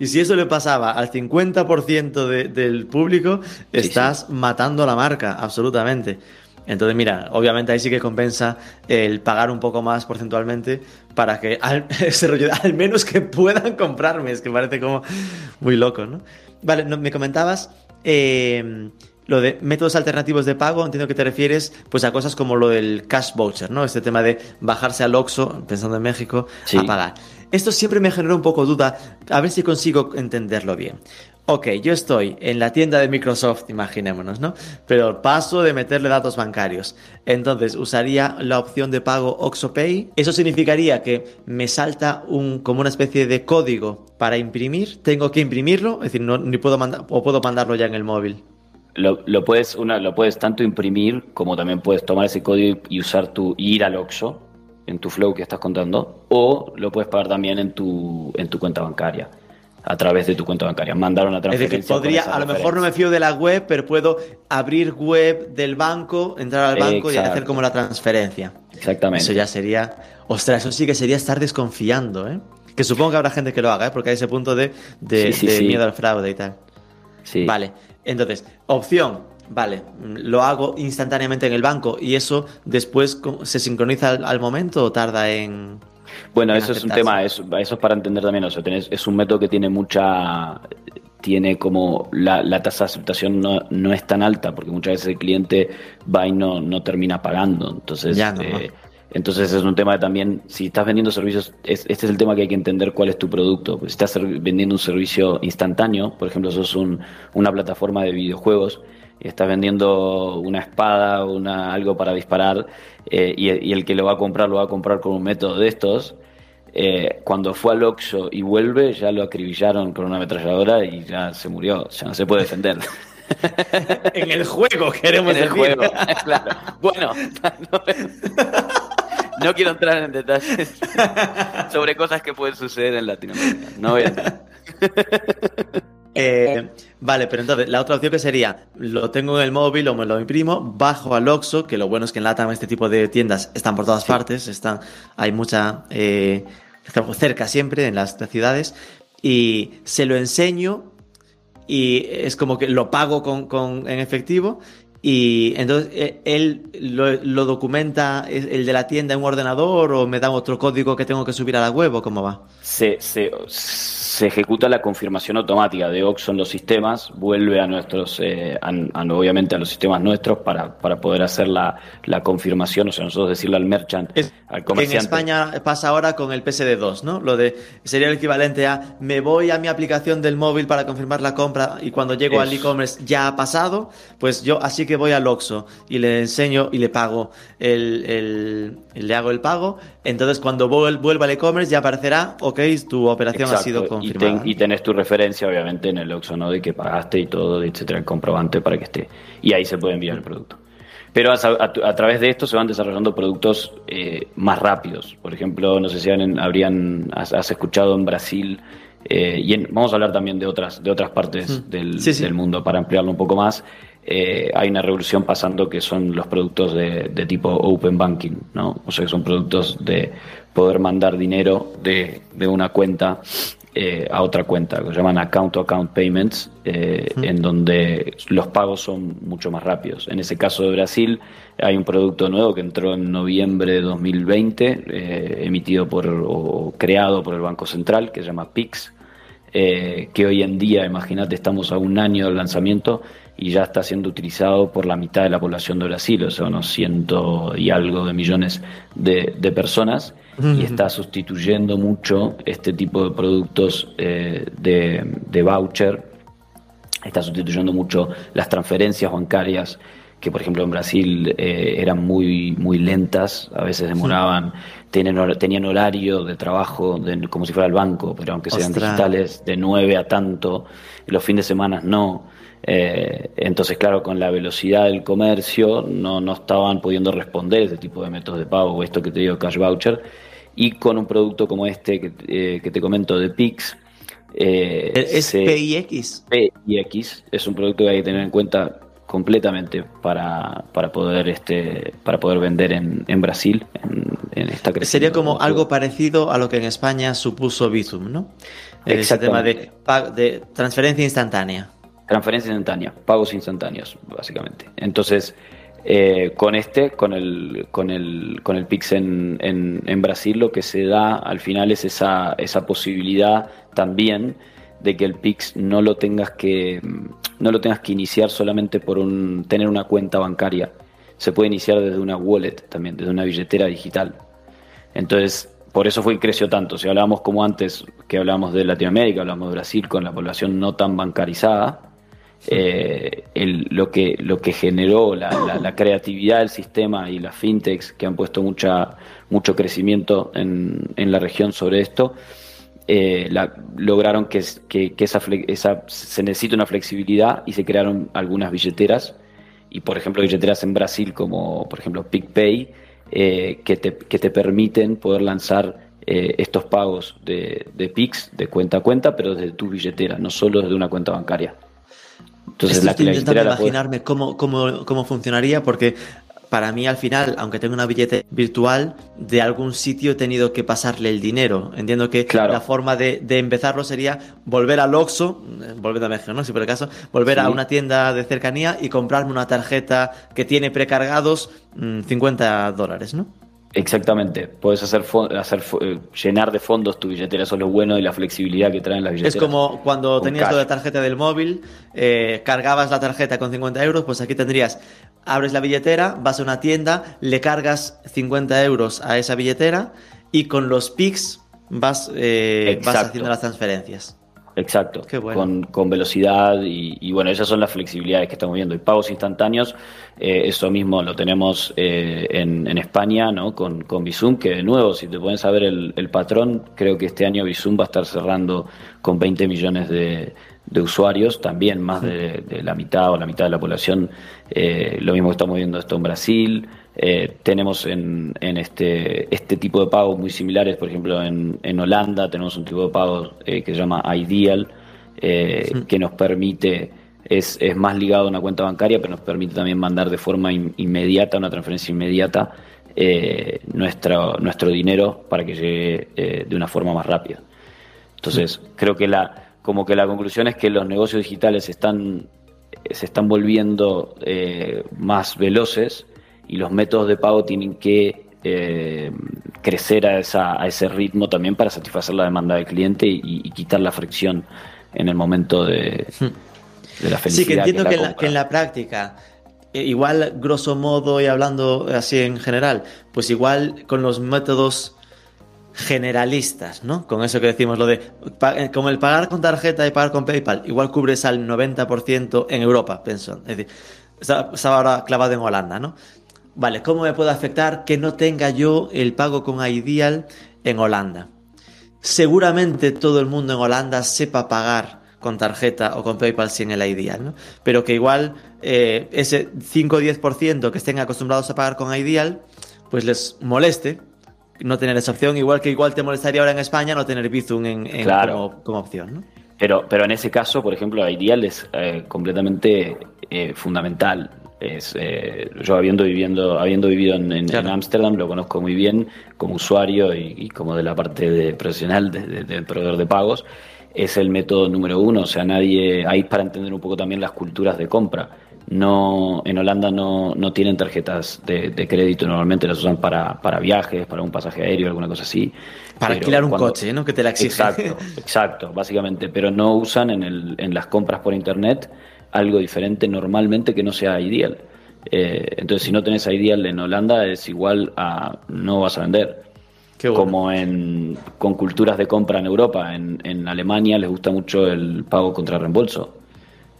y si eso le pasaba al 50% del público, estás matando la marca, absolutamente. Entonces, mira, obviamente ahí sí que compensa el pagar un poco más porcentualmente para que al, <laughs> al menos que puedan comprarme. Es que parece como muy loco, ¿no? Vale, me comentabas eh, lo de métodos alternativos de pago. Entiendo que te refieres pues a cosas como lo del cash voucher, ¿no? Este tema de bajarse al Oxxo, pensando en México, a pagar. Esto siempre me generó un poco duda, a ver si consigo entenderlo bien. Ok, yo estoy en la tienda de Microsoft, imaginémonos, ¿no? Pero paso de meterle datos bancarios. Entonces, usaría la opción de pago OxoPay. Eso significaría que me salta un, como una especie de código para imprimir. Tengo que imprimirlo, es decir, no, ni puedo mandar, o puedo mandarlo ya en el móvil. Lo, puedes, una, lo puedes tanto imprimir como también puedes tomar ese código y usar tu, ir al Oxo en tu flow que estás contando, o lo puedes pagar también en tu, en tu cuenta bancaria, a través de tu cuenta bancaria. Mandar una transferencia. Es decir, podría, a lo mejor no me fío de la web, pero puedo abrir web del banco, entrar al banco y hacer como la transferencia. Exactamente. Eso ya sería. Ostras, eso sí que sería estar desconfiando, ¿eh? Que supongo que habrá gente que lo haga, ¿eh? Porque hay ese punto de, de, miedo al fraude y tal. Sí. Vale. Entonces, opción, vale, lo hago instantáneamente en el banco y eso después se sincroniza al, momento o tarda en... Bueno, eso es un tema, eso, eso es para entender también, o sea, es un método que tiene mucha, tiene como la, tasa de aceptación no, no, es tan alta porque muchas veces el cliente va y no, no termina pagando, entonces... Eh, entonces es un tema de también, si estás vendiendo servicios, este es el tema que hay que entender cuál es tu producto. Pues si estás vendiendo un servicio instantáneo, por ejemplo, sos un, una plataforma de videojuegos, estás vendiendo una espada, una, algo para disparar, eh, y, el que lo va a comprar lo va a comprar con un método de estos, eh, cuando fue al Oxxo y vuelve, ya lo acribillaron con una ametralladora y ya se murió, ya no se puede defender. <laughs> en el juego, queremos En el juego, <laughs> claro. Bueno, no, quiero entrar en detalles sobre cosas que pueden suceder en Latinoamérica. No voy a entrar. <laughs> Eh, vale, pero entonces la otra opción que sería, lo tengo en el móvil o me lo imprimo, bajo al Oxxo, que lo bueno es que en LATAM este tipo de tiendas están por todas partes, están, hay mucha, eh, cerca siempre en las, ciudades, y se lo enseño y es como que lo pago con, en efectivo y entonces eh, él lo, documenta el de la tienda en un ordenador o me da otro código que tengo que subir a la web o cómo va. Sí, sí se ejecuta la confirmación automática de OXO en los sistemas, vuelve a nuestros, eh, obviamente a los sistemas nuestros para, para poder hacer la, la, confirmación, o sea, nosotros decirle al merchant, al comerciante. En España pasa ahora con el PSD2, ¿no? Lo de sería el equivalente a me voy a mi aplicación del móvil para confirmar la compra y cuando llego al e-commerce ya ha pasado, pues yo así que que voy al Oxxo y le enseño y le pago el, le hago el pago, entonces cuando vuelva al e-commerce ya aparecerá, ok, tu operación ha sido confirmada. Y, tenés tu referencia, obviamente, en el Oxxo, ¿no? De que pagaste y todo, etcétera, el comprobante para que esté. Y ahí se puede enviar el producto. Pero a, través de esto se van desarrollando productos eh, más rápidos. Por ejemplo, no sé si habrían, has, escuchado en Brasil, eh, y vamos a hablar también de otras, de otras partes del, del, mundo para ampliarlo un poco más. Eh, hay una revolución pasando que son los productos de, de, tipo open banking, ¿no? O sea, que son productos de poder mandar dinero de, de una cuenta eh, a otra cuenta, que se llaman account to account payments, eh, en donde los pagos son mucho más rápidos. En ese caso de Brasil hay un producto nuevo que entró en noviembre de 2020, eh, emitido por o creado por el Banco Central, que se llama PIX, que hoy en día, imagínate, estamos a un año del lanzamiento y ya está siendo utilizado por la mitad de la población de Brasil, o sea, unos ciento y algo de millones de, de personas y está sustituyendo mucho este tipo de productos eh, de, voucher, está sustituyendo mucho las transferencias bancarias que por ejemplo en Brasil eh, eran muy muy lentas, a veces demoraban, tenían, tenían horario de trabajo como si fuera el banco, pero aunque sean digitales, de 9 a tanto, los fines de semana no. Eh, entonces, claro, con la velocidad del comercio no, no estaban pudiendo responder ese tipo de métodos de pago, o esto que te digo, cash voucher, y con un producto como este que, eh, te comento de Pix. Eh, ¿Es PIX? PIX es un producto que hay que tener en cuenta completamente para, para poder este para poder vender en, en Brasil en, esta Sería como algo parecido a lo que en España supuso Bizum, ¿no? Ese tema de, de transferencia instantánea. Transferencia instantánea, pagos instantáneos, básicamente. Entonces, eh, con este, con el, con el, con el Pix en, en, Brasil, lo que se da al final es esa, esa posibilidad también de que el Pix no lo tengas que no lo tengas que iniciar solamente por un tener una cuenta bancaria. Se puede iniciar desde una wallet también, desde una billetera digital. Entonces, por eso fue que creció tanto. Si hablábamos como antes, que hablábamos de Latinoamérica, hablamos de Brasil con la población no tan bancarizada, eh, lo, que, lo que generó la, creatividad del sistema y las fintechs que han puesto mucha, mucho crecimiento en, en la región sobre esto, eh, lograron que, que, esa, esa, se necesita una flexibilidad y se crearon algunas billeteras. Y por ejemplo, billeteras en Brasil como por ejemplo PicPay, eh, que, te, que te permiten poder lanzar eh, estos pagos de, de PIX de cuenta a cuenta, pero desde tu billetera, no solo desde una cuenta bancaria. Entonces, estoy intentando imaginarme cómo, cómo, cómo funcionaría, porque para mí al final, aunque tenga una billete virtual, de algún sitio he tenido que pasarle el dinero. Entiendo que la forma de, empezarlo sería volver al Oxxo, eh, volver a México, ¿no? Si por el caso, volver a una tienda de cercanía y comprarme una tarjeta que tiene precargados 50 mm, dólares, ¿no? Exactamente, puedes hacer, hacer eh, llenar de fondos tu billetera, eso es lo bueno y la flexibilidad que traen las billeteras. Es como cuando tenías la tarjeta del móvil, eh, cargabas la tarjeta con 50 euros, pues aquí tendrías, abres la billetera, vas a una tienda, le cargas 50 euros a esa billetera y con los PICs vas, eh, vas haciendo las transferencias. Exacto, con, velocidad y, bueno, esas son las flexibilidades que estamos viendo. Y pagos instantáneos, eh, eso mismo lo tenemos eh, en, España, ¿no? Con, con Bizum, que de nuevo, si te pueden saber el, el, patrón, creo que este año Bizum va a estar cerrando con 20 millones de, usuarios, también más de, la mitad o la mitad de la población. Eh, lo mismo que estamos viendo esto en Brasil. Eh, tenemos en, en, este, este tipo de pagos muy similares, por ejemplo, en, en Holanda tenemos un tipo de pago eh, que se llama Ideal, eh, que nos permite, es, es, más ligado a una cuenta bancaria, pero nos permite también mandar de forma inmediata, una transferencia inmediata, nuestro, nuestro dinero para que llegue de una forma más rápida. Entonces, creo que la, como que la conclusión es que los negocios digitales están, se están volviendo más veloces y los métodos de pago tienen que eh, crecer a, esa, a, ese ritmo también para satisfacer la demanda del cliente y, quitar la fricción en el momento de, de la felicidad. Sí, que entiendo que, en, que en la práctica eh, igual grosso modo y hablando así en general, pues igual con los métodos generalistas, ¿no? Con eso que decimos lo de eh, como el pagar con tarjeta y pagar con PayPal, igual cubres al 90% en Europa, pienso. Es decir, estaba ahora clavado en Holanda, ¿no? Vale, ¿cómo me puede afectar que no tenga yo el pago con Ideal en Holanda? Seguramente todo el mundo en Holanda sepa pagar con tarjeta o con PayPal sin el Ideal, ¿no? Pero que igual eh, ese 5 o 10% que estén acostumbrados a pagar con Ideal, pues les moleste no tener esa opción, igual que igual te molestaría ahora en España no tener Bizum en, como, opción, ¿no? Pero, pero en ese caso, por ejemplo, Ideal es eh, completamente eh, fundamental. Es, eh, yo habiendo, viviendo, habiendo vivido en Ámsterdam, lo conozco muy bien como usuario y, como de la parte de profesional del proveedor de pagos. Es el método número uno, o sea, nadie, hay para entender un poco también las culturas de compra no en Holanda no, no tienen tarjetas de, crédito, normalmente las usan para, para, viajes, para un pasaje aéreo, alguna cosa así. Para alquilar un coche, ¿no? Que te la exige. Exacto, exacto, básicamente, pero no usan en, el, en las compras por internet algo diferente normalmente que no sea Ideal. Eh, entonces, si no tenés Ideal en Holanda, es igual a no vas a vender. Como en, con culturas de compra en Europa. En, en Alemania les gusta mucho el pago contra reembolso.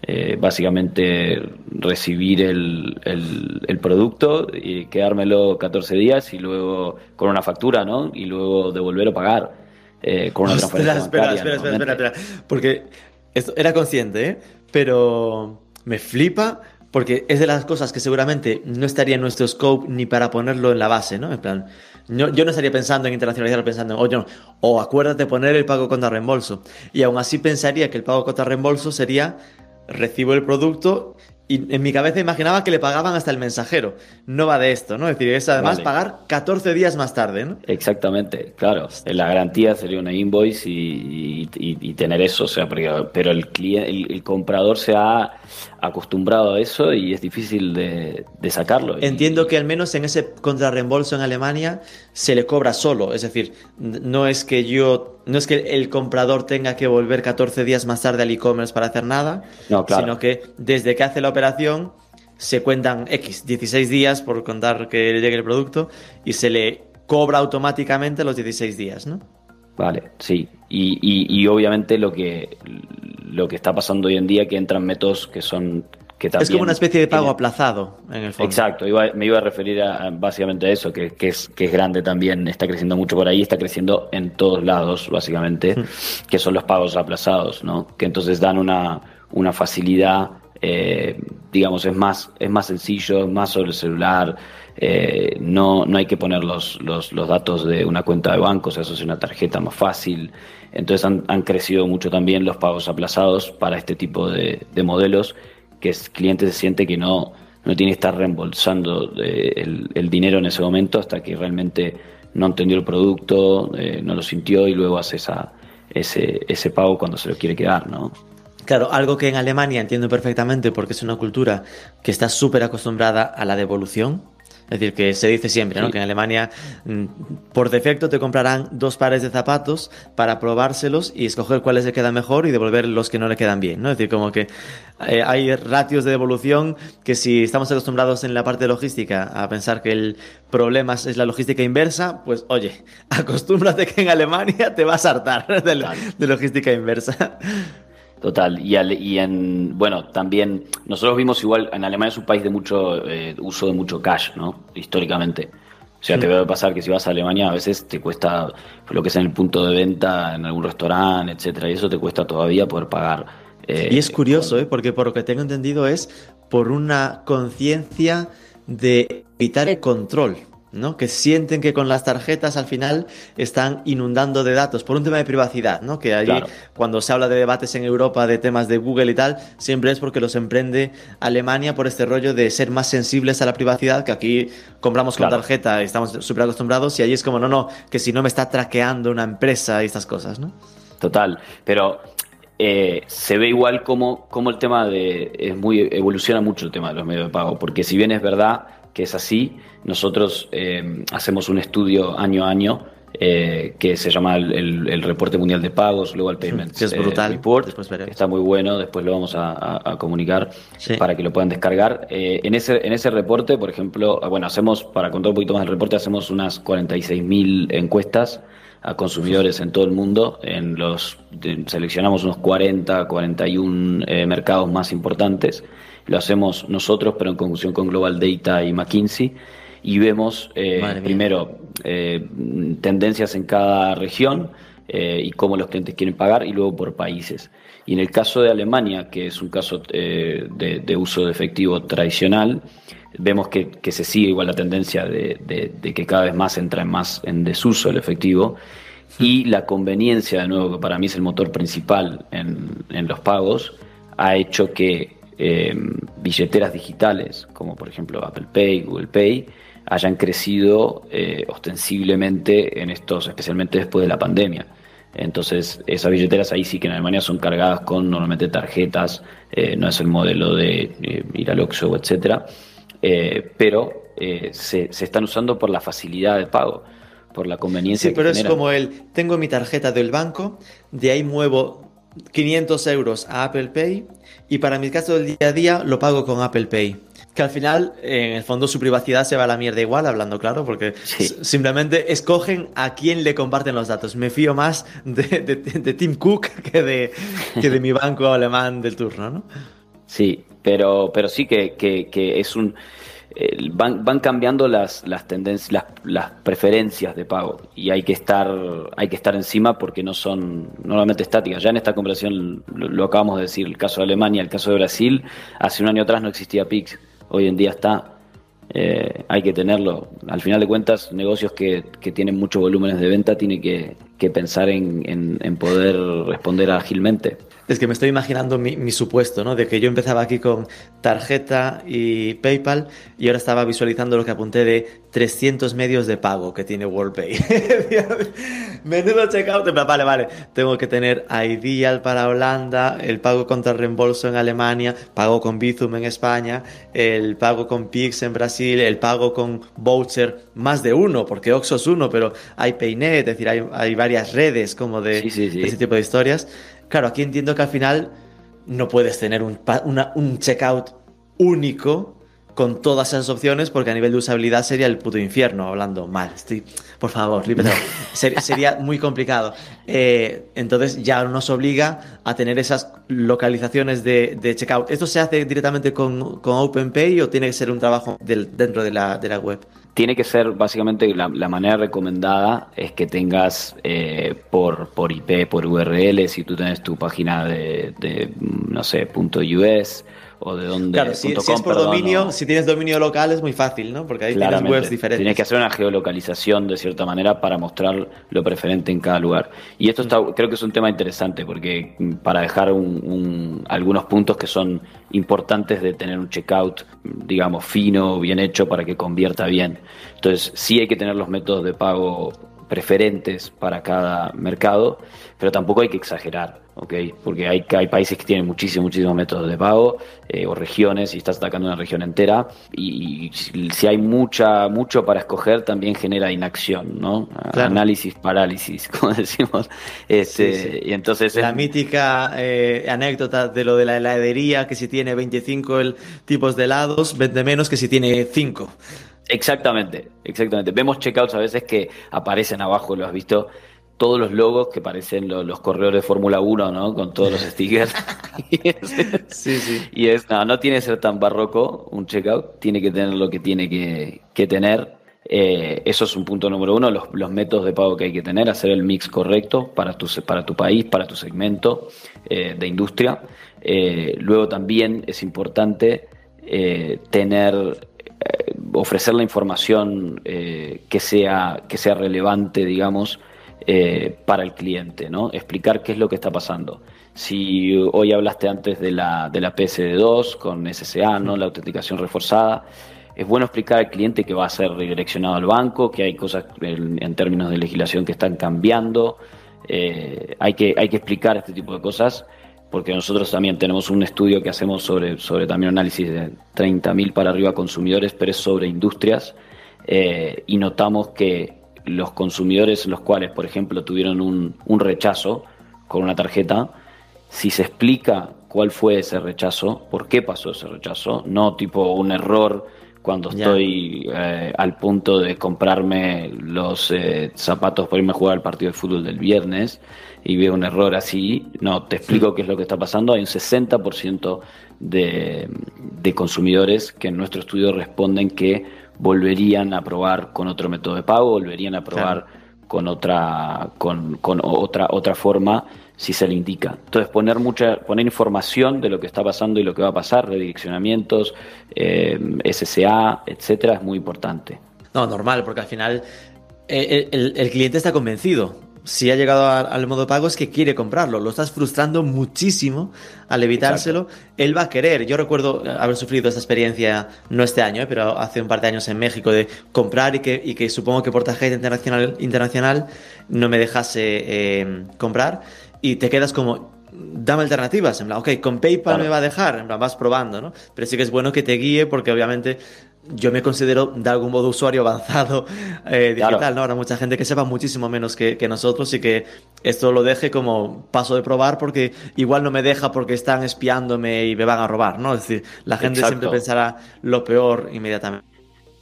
Eh, básicamente recibir el, el, producto y quedármelo 14 días y luego con una factura, ¿no? Y luego devolver o pagar eh, con una transferencia espera, espera, espera, espera, porque esto era consciente, ¿eh? Pero me flipa porque es de las cosas que seguramente no estaría en nuestro scope ni para ponerlo en la base, ¿no? En plan, yo, no estaría pensando en internacionalizar, pensando en, oye, no, o acuérdate poner el pago contra reembolso. Y aún así pensaría que el pago contra reembolso sería recibo el producto y en mi cabeza imaginaba que le pagaban hasta el mensajero. No va de esto, ¿no? Es decir, es además pagar 14 días más tarde, ¿no? Exactamente, claro. La garantía sería una invoice y, tener eso, o sea, pero el, cliente, el, comprador se ha acostumbrado a eso y es difícil de, sacarlo. Entiendo que al menos en ese contrarreembolso en Alemania se le cobra solo, es decir, no es que yo, no es que el comprador tenga que volver 14 días más tarde al e-commerce para hacer nada, sino que desde que hace la operación se cuentan X, 16 días por contar que llegue el producto y se le cobra automáticamente los 16 días, ¿no? Vale, sí. Y, y, obviamente lo que, lo que está pasando hoy en día que entran métodos que son que también, es como una especie de pago aplazado en el fondo. Exacto, me iba a referir a, básicamente a eso, que, que, es, que es grande también, está creciendo mucho por ahí, está creciendo en todos lados, básicamente, que son los pagos aplazados, ¿no? Que entonces dan una, una facilidad, eh, digamos, es más, es más sencillo, más sobre el celular, eh, no, no hay que poner los, los, datos de una cuenta de banco, se asocia una tarjeta más fácil. Entonces han, han, crecido mucho también los pagos aplazados para este tipo de, de modelos, que el cliente se siente que no, no tiene que estar reembolsando eh, el, el, dinero en ese momento hasta que realmente no entendió el producto, eh, no lo sintió y luego hace esa, ese, ese pago cuando se lo quiere quedar, ¿no? Claro, algo que en Alemania entiendo perfectamente porque es una cultura que está súper acostumbrada a la devolución. Es decir, que se dice siempre, ¿no? Que en Alemania, mm, por defecto, te comprarán dos pares de zapatos para probárselos y escoger cuáles le quedan mejor y devolver los que no le quedan bien, ¿no? Es decir, como que eh, hay ratios de devolución que si estamos acostumbrados en la parte de logística a pensar que el problema es la logística inversa, pues oye, <laughs> acostúmbrate que en Alemania te vas a hartar de, de logística inversa. Total, y, y en, bueno, también nosotros vimos igual, en Alemania es un país de mucho eh, uso de mucho cash, ¿no? Históricamente. O sea, te veo pasar que si vas a Alemania a veces te cuesta lo que es en el punto de venta, en algún restaurante, etcétera, y eso te cuesta todavía poder pagar. Eh, y es curioso, ¿eh? porque por lo que tengo entendido es por una conciencia de evitar el control. ¿No? Que sienten que con las tarjetas al final están inundando de datos por un tema de privacidad, ¿no? Que allí cuando se habla de debates en Europa de temas de Google y tal, siempre es porque los emprende Alemania por este rollo de ser más sensibles a la privacidad, que aquí compramos con tarjeta y estamos súper acostumbrados y allí es como, no, no, que si no me está traqueando una empresa y estas cosas, ¿no? Total, pero eh, se ve igual como, como el tema de, es muy, evoluciona mucho el tema de los medios de pago, porque si bien es verdad que es así. Nosotros eh, hacemos un estudio año a año eh, que se llama el, Reporte Mundial de Pagos, Global Payments que es brutal. Eh, Report. está muy bueno, después lo vamos a, comunicar para que lo puedan descargar. en, ese, en ese reporte, por ejemplo, ah, bueno, hacemos, para contar un poquito más del reporte, hacemos unas 46.000 encuestas a consumidores en todo el mundo. En los seleccionamos unos 40, 41 eh, mercados más importantes. Lo hacemos nosotros, pero en conjunción con Global Data y McKinsey. Y vemos eh, primero eh, tendencias en cada región y cómo los clientes quieren pagar, y luego por países. Y en el caso de Alemania, que es un caso de, uso de efectivo tradicional, vemos que, se sigue igual la tendencia de, que cada vez más entra en más en desuso el efectivo y la conveniencia, de nuevo, que para mí es el motor principal en, los pagos, ha hecho que eh, billeteras digitales, como por ejemplo Apple Pay, Google Pay, hayan crecido eh, ostensiblemente en estos, especialmente después de la pandemia. Entonces, esas billeteras ahí sí que en Alemania son cargadas con normalmente tarjetas, eh, no es el modelo de ir al Oxxo, etcétera, pero se, se, están usando por la facilidad de pago por la conveniencia. Sí, pero es como el, tengo mi tarjeta del banco, de ahí muevo 500 euros a Apple Pay y para mi caso del día a día lo pago con Apple Pay. Que al final, en el fondo, su privacidad se va a la mierda igual, hablando claro, porque simplemente escogen a quién le comparten los datos. Me fío más de, de, Tim Cook que de, que de mi banco alemán del turno, ¿no? Sí, pero, pero sí que, que, que es un van, van cambiando las, las tendencias, las, las, preferencias de pago y hay que estar, hay que estar encima porque no son normalmente estáticas. Ya en esta conversación lo, acabamos de decir, el caso de Alemania, el caso de Brasil, hace un año atrás no existía PIX, hoy en día está. Eh, hay que tenerlo. Al final de cuentas, negocios que, que tienen muchos volúmenes de venta tienen que, que pensar en, en, en poder responder ágilmente. Es que me estoy imaginando mi, supuesto, ¿no? De que yo empezaba aquí con tarjeta y PayPal y ahora estaba visualizando lo que apunté de 300 medios de pago que tiene WorldPay. <laughs> Menudo checkout. Vale, vale. Tengo que tener Ideal para Holanda, el pago contra reembolso en Alemania, pago con Bizum en España, el pago con Pix en Brasil, el pago con voucher, más de uno, porque Oxo es uno, pero hay Paynet, es decir, hay, varias redes como de ese tipo de historias. Claro, aquí entiendo que al final no puedes tener un, un checkout único con todas esas opciones porque a nivel de usabilidad sería el puto infierno, hablando mal. Estoy, por favor, <laughs> sería muy complicado. Eh, entonces ya nos obliga a tener esas localizaciones de, checkout. ¿Esto se hace directamente con, con OpenPay o tiene que ser un trabajo dentro de la, de la web? Tiene que ser básicamente la, manera recomendada es que tengas eh, por, por IP, por URL, si tú tienes tu página de, de no sé, .us o de donde. Claro, si, es por dominio, si tienes dominio local es muy fácil, ¿no? Porque ahí tienes webs diferentes. Tienes que hacer una geolocalización de cierta manera para mostrar lo preferente en cada lugar. Y esto está, creo que es un tema interesante porque mm, para dejar un, algunos puntos que son importantes de tener un checkout, digamos, fino, bien hecho para que convierta bien. Entonces, sí hay que tener los métodos de pago preferentes para cada mercado, pero tampoco hay que exagerar, ¿ok? Porque hay, hay países que tienen muchísimos, muchísimos métodos de pago eh, o regiones y estás atacando una región entera y, si hay mucha, mucho para escoger también genera inacción, ¿no? Análisis, parálisis, <laughs> como decimos. Este, Y entonces la mítica eh, anécdota de lo de la heladería, que si tiene 25 tipos de helados, vende menos que si tiene 5. Exactamente, exactamente. Vemos checkouts a veces que aparecen abajo, lo has visto, todos los logos que parecen los, corredores de Fórmula 1, ¿no? Con todos los <laughs> stickers. sí, sí. Y es, no, no tiene que ser tan barroco un checkout, tiene que tener lo que tiene que, tener. Eh, eso es un punto número uno, los, los, métodos de pago que hay que tener, hacer el mix correcto para tu, para tu país, para tu segmento eh, de industria. Eh, luego también es importante tener ofrecer la información eh, que, sea, que sea relevante, digamos, eh, para el cliente. Explicar qué es lo que está pasando. Si hoy hablaste antes de la, de la PSD2 con SSA, ¿no? La autenticación reforzada. Es bueno explicar al cliente que va a ser redireccionado al banco, que hay cosas en, términos de legislación que están cambiando. Eh, hay, que, hay que explicar este tipo de cosas porque nosotros también tenemos un estudio que hacemos sobre, sobre también análisis de 30.000 para arriba consumidores, pero es sobre industrias, eh, y notamos que los consumidores, los cuales, por ejemplo, tuvieron un, un rechazo con una tarjeta, si se explica cuál fue ese rechazo, por qué pasó ese rechazo, no tipo un error cuando estoy eh, al punto de comprarme los eh, zapatos para irme a jugar al partido de fútbol del viernes y veo un error así, no, te explico qué es lo que está pasando. Hay un 60% de, de consumidores que en nuestro estudio responden que volverían a probar con otro método de pago, volverían a probar con otra, con, con otra, otra forma si se le indica. Entonces poner mucha, poner información de lo que está pasando y lo que va a pasar, redireccionamientos, eh, SSA, etcétera, es muy importante. No, normal, porque al final eh, el, el cliente está convencido si ha llegado al modo pago es que quiere comprarlo. Lo estás frustrando muchísimo al evitárselo. Él va a querer. Yo recuerdo haber sufrido esta experiencia, no este año, eh, pero hace un par de años en México, de comprar y que, y que supongo que por tarjeta internacional, internacional no me dejase eh, comprar. Y te quedas como, dame alternativas, en plan, ok, con PayPal me va a dejar, en plan, vas probando, ¿no? Pero sí que es bueno que te guíe porque obviamente yo me considero de algún modo usuario avanzado eh, digital, ¿no? Ahora mucha gente que sepa muchísimo menos que, nosotros y que esto lo deje como paso de probar porque igual no me deja porque están espiándome y me van a robar, ¿no? Es decir, la gente siempre pensará lo peor inmediatamente.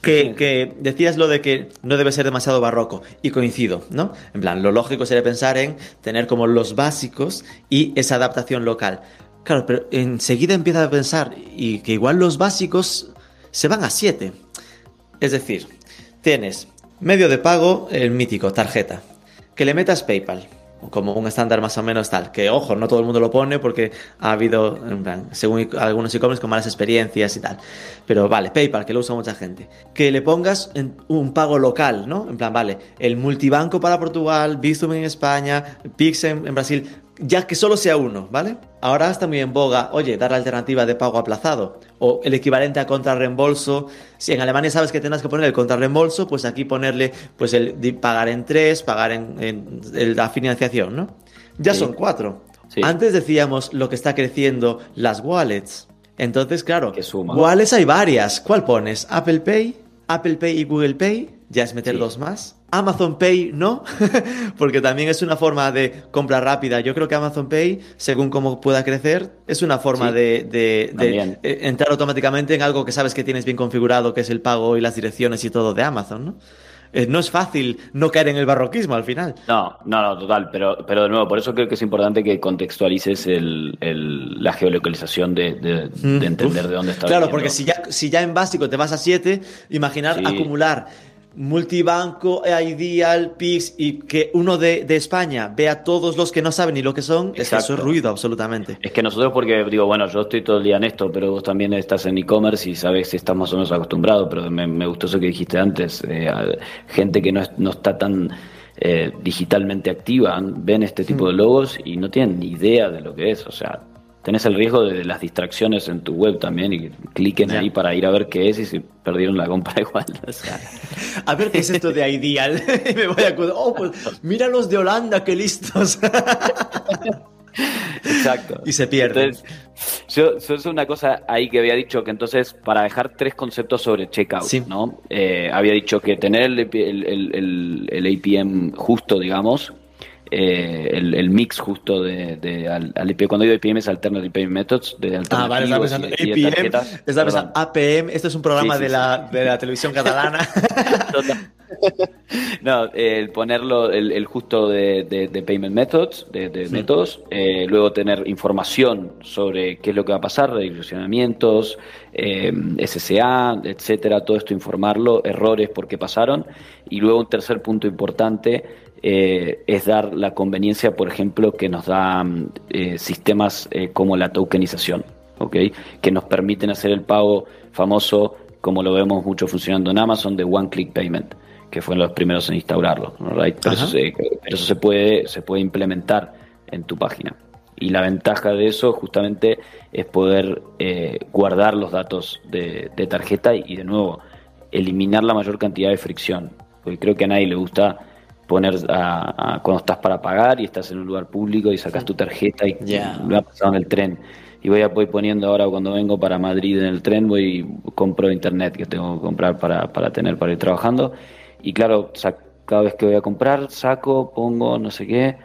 Que, que, decías lo de que no debe ser demasiado barroco y coincido, ¿no? En plan, lo lógico sería pensar en tener como los básicos y esa adaptación local. Claro, pero enseguida empieza a pensar y que igual los básicos se van a 7. Es decir, tienes medio de pago, el mítico, tarjeta. Que le metas PayPal, como un estándar más o menos tal. Que ojo, no todo el mundo lo pone porque ha habido, según algunos e-commerce, con malas experiencias y tal. Pero vale, PayPal, que lo usa mucha gente. Que le pongas un pago local, ¿no? En plan, vale, el multibanco para Portugal, Bizum en España, Pix en Brasil ya que solo sea uno, ¿vale? Ahora está muy en boga, oye, dar la alternativa de pago aplazado o el equivalente a contrarreembolso. Si en Alemania sabes que tienes que poner el contrarreembolso, pues aquí ponerle pues el pagar en tres, pagar en, la financiación, ¿no? Ya son cuatro. Antes decíamos lo que está creciendo las wallets. Entonces, claro, wallets hay varias. ¿Cuál pones? Apple Pay, Apple Pay y Google Pay. Ya es meter dos más. Amazon Pay no, <laughs> porque también es una forma de compra rápida. Yo creo que Amazon Pay, según cómo pueda crecer, es una forma de, eh, entrar automáticamente en algo que sabes que tienes bien configurado, que es el pago y las direcciones y todo de Amazon, ¿no? Eh, no es fácil no caer en el barroquismo al final. No, no, no, total, pero, pero de nuevo, por eso creo que es importante que contextualices el, la geolocalización de, entender de dónde está. Claro, porque si ya, si ya en básico te vas a 7, imaginar acumular multibanco, Ideal, Pix y que uno de, España vea todos los que no saben ni lo que son, es eso es ruido absolutamente. Es que nosotros porque digo, bueno, yo estoy todo el día en esto, pero vos también estás en e-commerce y sabes si estás más o menos acostumbrado, pero me, gustó eso que dijiste antes, eh, gente que no, no está tan... Eh, digitalmente activa, ven este tipo de mm. logos y no tienen ni idea de lo que es. O sea, tenés el riesgo de las distracciones en tu web también y cliquen ahí para ir a ver qué es y si perdieron la compra <laughs> igual. <laughs> a ver qué es esto de Ideal. <laughs> me voy a oh, pues mira los de Holanda, qué listos. Exacto. Y se pierde. yo, eso es una cosa ahí que había dicho que entonces, para dejar tres conceptos sobre checkout, ¿no? Eh, había dicho que tener el, el, el APM justo, digamos, eh, el, mix justo de, de al, IP. Cuando digo IPM es Alternative Payment Methods. De ah, vale, está pensando APM, está pensando APM, esto es un programa de, La, de la televisión catalana. <laughs> no, el ponerlo, el, el justo de, de, Payment Methods, de, métodos, eh, luego tener información sobre qué es lo que va a pasar, redireccionamientos, eh, SSA, etcétera, todo esto informarlo, errores, por qué pasaron, y luego un tercer punto importante eh, es dar la conveniencia, por ejemplo, que nos da eh, sistemas eh, como la tokenización, ¿okay? que nos permiten hacer el pago famoso, como lo vemos mucho funcionando en Amazon, de One Click Payment, que fueron los primeros en instaurarlo. Pero, eso se, eso, se, puede, se puede implementar en tu página. Y la ventaja de eso justamente es poder guardar los datos de, de tarjeta y, de nuevo, eliminar la mayor cantidad de fricción. Porque creo que a nadie le gusta poner a, cuando estás para pagar y estás en un lugar público y sacas tu tarjeta y lo ha pasado en el tren. Y voy, a, voy poniendo ahora cuando vengo para Madrid en el tren, voy compro internet que tengo que comprar para, para tener para ir trabajando. Y claro, cada vez que voy a comprar, saco, pongo, no sé qué,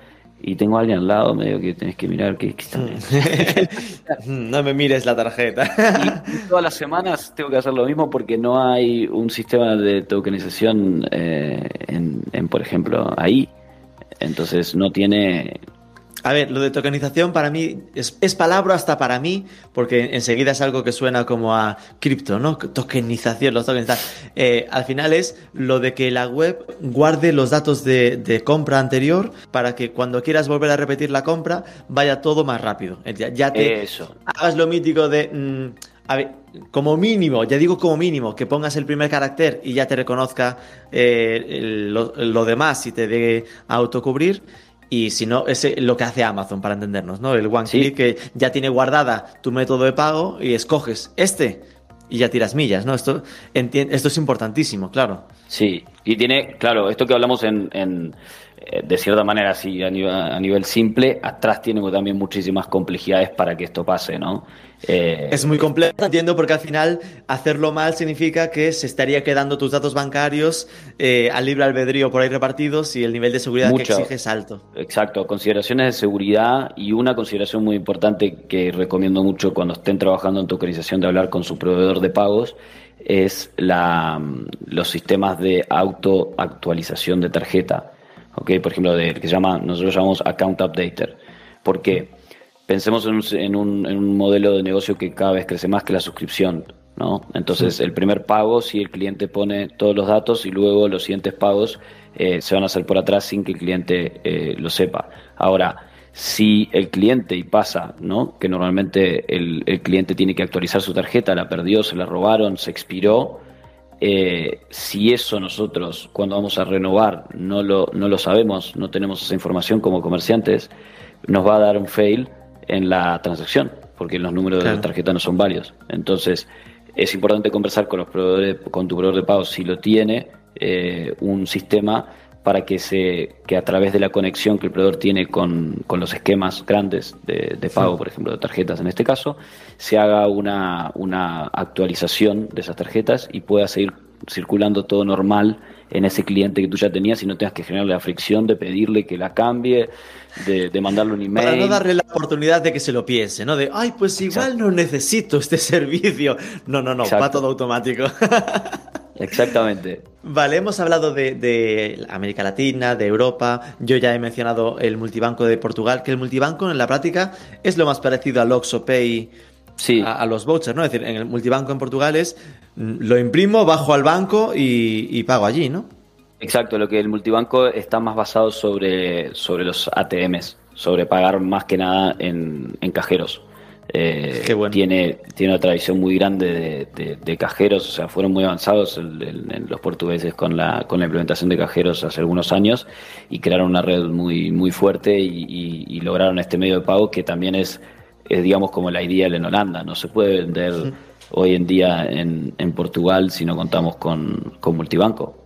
y tengo a alguien al lado, medio que tenés que mirar que, está <laughs> no me mires la tarjeta. y, todas las semanas tengo que hacer lo mismo porque no hay un sistema de tokenización eh, en, por ejemplo, ahí. Entonces no tiene a ver, lo de tokenización para mí es, palabra hasta para mí, porque enseguida es algo que suena como a cripto, ¿no? Tokenización, los tokens. Eh, al final es lo de que la web guarde los datos de, compra anterior para que cuando quieras volver a repetir la compra vaya todo más rápido. Ya, te Eso. hagas lo mítico de. Mm, a ver, como mínimo, ya digo como mínimo, que pongas el primer carácter y ya te reconozca eh, lo, lo, demás y te dé autocubrir. Y si no, es lo que hace Amazon para entendernos, ¿no? El One Click que ya tiene guardada tu método de pago y escoges este y ya tiras millas, ¿no? Esto, esto es importantísimo, claro. Sí, y tiene, claro, esto que hablamos en, en eh, de cierta manera, así a nivel, a nivel simple, atrás tiene también muchísimas complejidades para que esto pase, ¿no? Eh, es muy complejo, entiendo, porque al final hacerlo mal significa que se estaría quedando tus datos bancarios eh, al libre albedrío por ahí repartidos y el nivel de seguridad que exige es alto. Exacto, consideraciones de seguridad y una consideración muy importante que recomiendo mucho cuando estén trabajando en tokenización de hablar con su proveedor de pagos es la, los sistemas de autoactualización de tarjeta. ¿Okay? Por ejemplo, de, que se llama, nosotros llamamos Account Updater. ¿Por qué? pensemos en un, modelo de negocio que cada vez crece más que la suscripción. ¿no? Entonces, el primer pago, si el cliente pone todos los datos y luego los siguientes pagos eh, se van a hacer por atrás sin que el cliente eh, lo sepa. Ahora, si el cliente y pasa, ¿no? que normalmente el, cliente tiene que actualizar su tarjeta, la perdió, se la robaron, se expiró, eh, si eso nosotros cuando vamos a renovar no lo, no lo sabemos, no tenemos esa información como comerciantes, nos va a dar un fail en la transacción, porque los números de la tarjeta no son varios. Entonces, es importante conversar con los proveedores, con tu proveedor de pago si lo tiene, eh, un sistema para que se que a través de la conexión que el proveedor tiene con, los esquemas grandes de, pago, por ejemplo, de tarjetas en este caso, se haga una, una actualización de esas tarjetas y pueda seguir circulando todo normal en ese cliente que tú ya tenías y no tengas que generar la fricción de pedirle que la cambie, de, mandarle un email. Para no darle la oportunidad de que se lo piense, ¿no? De, ay, pues igual no necesito este <laughs> servicio. No, no, no, va todo automático. <laughs> Exactamente. Vale, hemos hablado de, América Latina, de Europa. Yo ya he mencionado el multibanco de Portugal, que el multibanco en la práctica es lo más parecido al OxoPay sí. a, los vouchers, ¿no? Es decir, en el multibanco en Portugal es mm, lo imprimo, bajo al banco y, pago allí, ¿no? Exacto, lo que el multibanco está más basado sobre, sobre los ATMs, sobre pagar más que nada en, cajeros. Eh, tiene, tiene una tradición muy grande de, cajeros, o sea, fueron muy avanzados los portugueses con la, con la implementación de cajeros hace algunos años y crearon una red muy, muy fuerte y lograron este medio de pago que también es es digamos como la idea en Holanda. No se puede vender hoy en día en, en, Portugal si no contamos con, con, multibanco.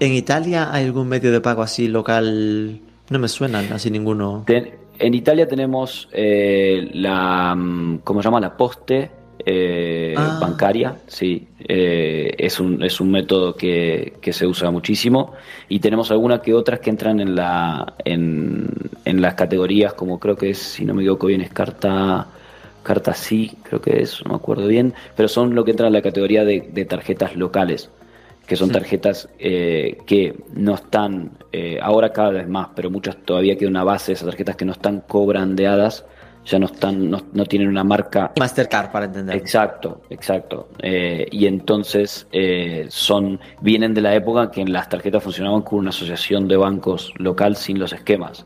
¿En Italia hay algún medio de pago así local? No me suenan así ninguno. En Italia tenemos eh, la, mm, ¿cómo se llama? La poste eh, ah. bancaria, sí, eh, es, un, es un método que, que, se usa muchísimo y tenemos algunas que otras que entran en, la, en, en, las categorías como creo que es, si no me equivoco bien, es carta, carta sí, creo que es, no me acuerdo bien, pero son lo que entra en la categoría de, de tarjetas locales, que son tarjetas eh, que no están, ahora cada vez más, pero muchas todavía queda una base de esas tarjetas que no están cobrandeadas ya no están, no, no, tienen una marca. Mastercard, para entender. Exacto, exacto. Eh, y entonces eh, son, vienen de la época que en las tarjetas funcionaban con una asociación de bancos local sin los esquemas.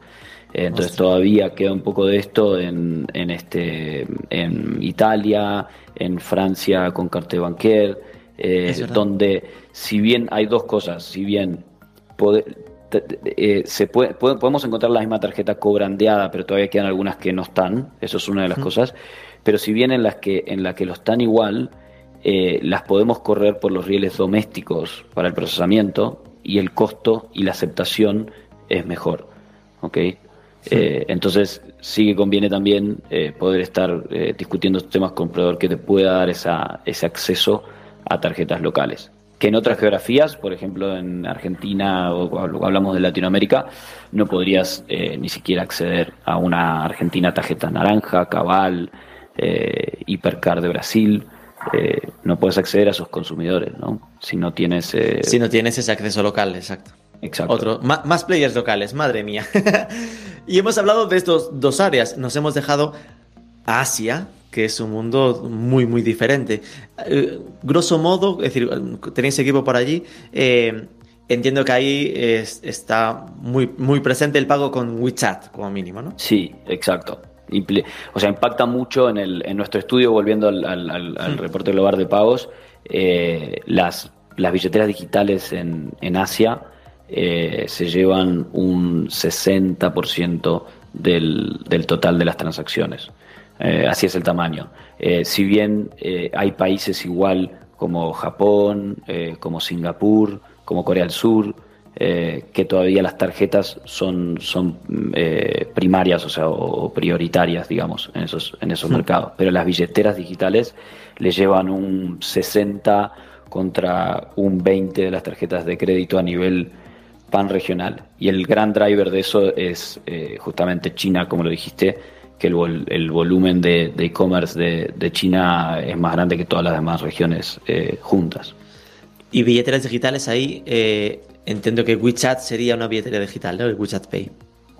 Eh, entonces todavía queda un poco de esto en, en, este, en Italia, en Francia con Carte Bancaire, donde si bien hay dos cosas, si bien eh, se puede, podemos encontrar la misma tarjeta cobrandeada, pero todavía quedan algunas que no están, eso es una de las cosas, pero si bien en las que, en la que lo están igual, eh, las podemos correr por los rieles domésticos para el procesamiento y el costo y la aceptación es mejor. Eh, entonces sí que conviene también poder estar discutiendo estos temas con un proveedor que te pueda dar esa, ese acceso a tarjetas locales. Que en otras geografías, por ejemplo en Argentina o hablamos de Latinoamérica, no podrías eh, ni siquiera acceder a una Argentina tarjeta naranja, cabal, eh, hipercar de Brasil. Eh, no puedes acceder a esos consumidores, ¿no? Si no tienes... si no tienes ese acceso local, exacto. Exacto. Otro, más players locales, madre mía. <laughs> y hemos hablado de estos dos áreas. Nos hemos dejado Asia, que es un mundo muy, muy diferente. Eh, grosso modo, es decir, tenéis equipo por allí. Eh, entiendo que ahí está muy, muy presente el pago con WeChat, como mínimo, ¿no? Sí, exacto. O sea, impacta mucho en, el, en nuestro estudio, volviendo al, al, mm. reporte global de pagos, eh, las, las billeteras digitales en, en Asia se llevan un 60% del, del total de las transacciones. Eh, así es el tamaño. Eh, si bien eh, hay países igual como Japón, como Singapur, como Corea del Sur, que todavía las tarjetas son, son primarias o, sea, o prioritarias, digamos, en esos, en esos mercados. Pero las billeteras digitales le llevan un 60 contra un 20 de las tarjetas de crédito a nivel pan regional. Y el gran driver de eso es justamente China, como lo dijiste, que el, volumen de e-commerce de, China es más grande que todas las demás regiones eh, juntas. Y billeteras digitales ahí, eh, entiendo que WeChat sería una billetera digital, ¿no? El WeChat Pay.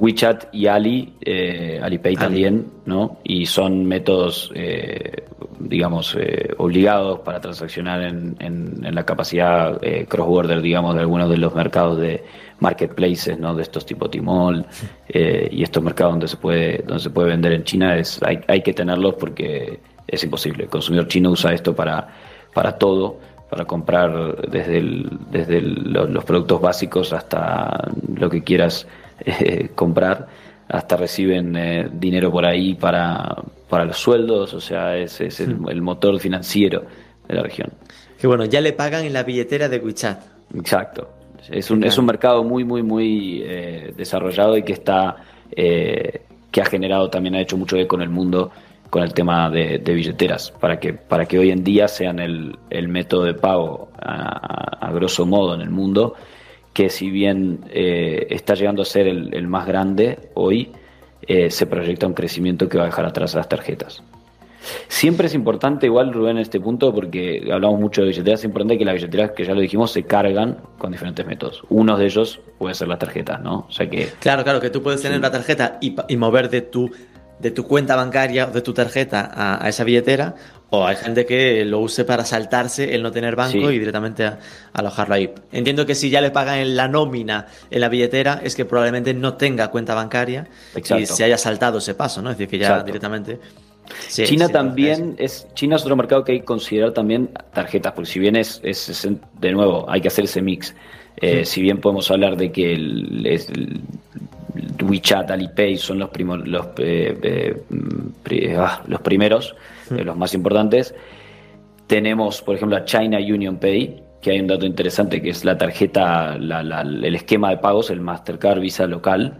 WeChat y Ali, eh, Alipay también, ¿no? Y son métodos, eh, digamos, obligados para transaccionar en, en la capacidad cross-border, digamos, de algunos de los mercados de, marketplaces, ¿no? De estos tipo Timol eh, y estos mercados donde se puede, donde se puede vender en China es, hay, hay que tenerlos porque es imposible. El consumidor chino usa esto para, para todo, para comprar desde, el, desde los productos básicos hasta lo que quieras eh, comprar, hasta reciben eh, dinero por ahí para, para los sueldos, o sea, es, es el, el motor financiero de la región. Que bueno, ya le pagan en la billetera de WeChat. Exacto. Es un, es un mercado muy, muy, muy eh, desarrollado y que está eh, que ha generado también, ha hecho mucho eco en el mundo con el tema de, billeteras, para que, para que hoy en día sean el, el método de pago a, grosso modo en el mundo, que si bien eh, está llegando a ser el, el más grande hoy, se proyecta un crecimiento que va a dejar atrás a las tarjetas. Siempre es importante, igual Rubén, en este punto, porque hablamos mucho de billeteras, es importante que las billeteras, que ya lo dijimos, se cargan con diferentes métodos. Uno de ellos puede ser las tarjetas, ¿no? O sea que... Claro, claro, que tú puedes tener la tarjeta y, mover de tu, de tu cuenta bancaria o de tu tarjeta a, esa billetera, o hay gente que lo use para saltarse el no tener banco y directamente alojarlo ahí. Entiendo que si ya le pagan en la nómina en la billetera, es que probablemente no tenga cuenta bancaria y se haya saltado ese paso, ¿no? Es decir, que ya directamente China también es, China es otro mercado que hay que considerar también tarjetas, porque si bien es, es, de nuevo, hay que hacer ese mix. Eh, si bien podemos hablar de que el, WeChat, Alipay son los, primos, los, eh, eh, ah, los primeros, los más importantes, tenemos, por ejemplo, a China Union Pay, que hay un dato interesante que es la tarjeta, el esquema de pagos, el Mastercard Visa local,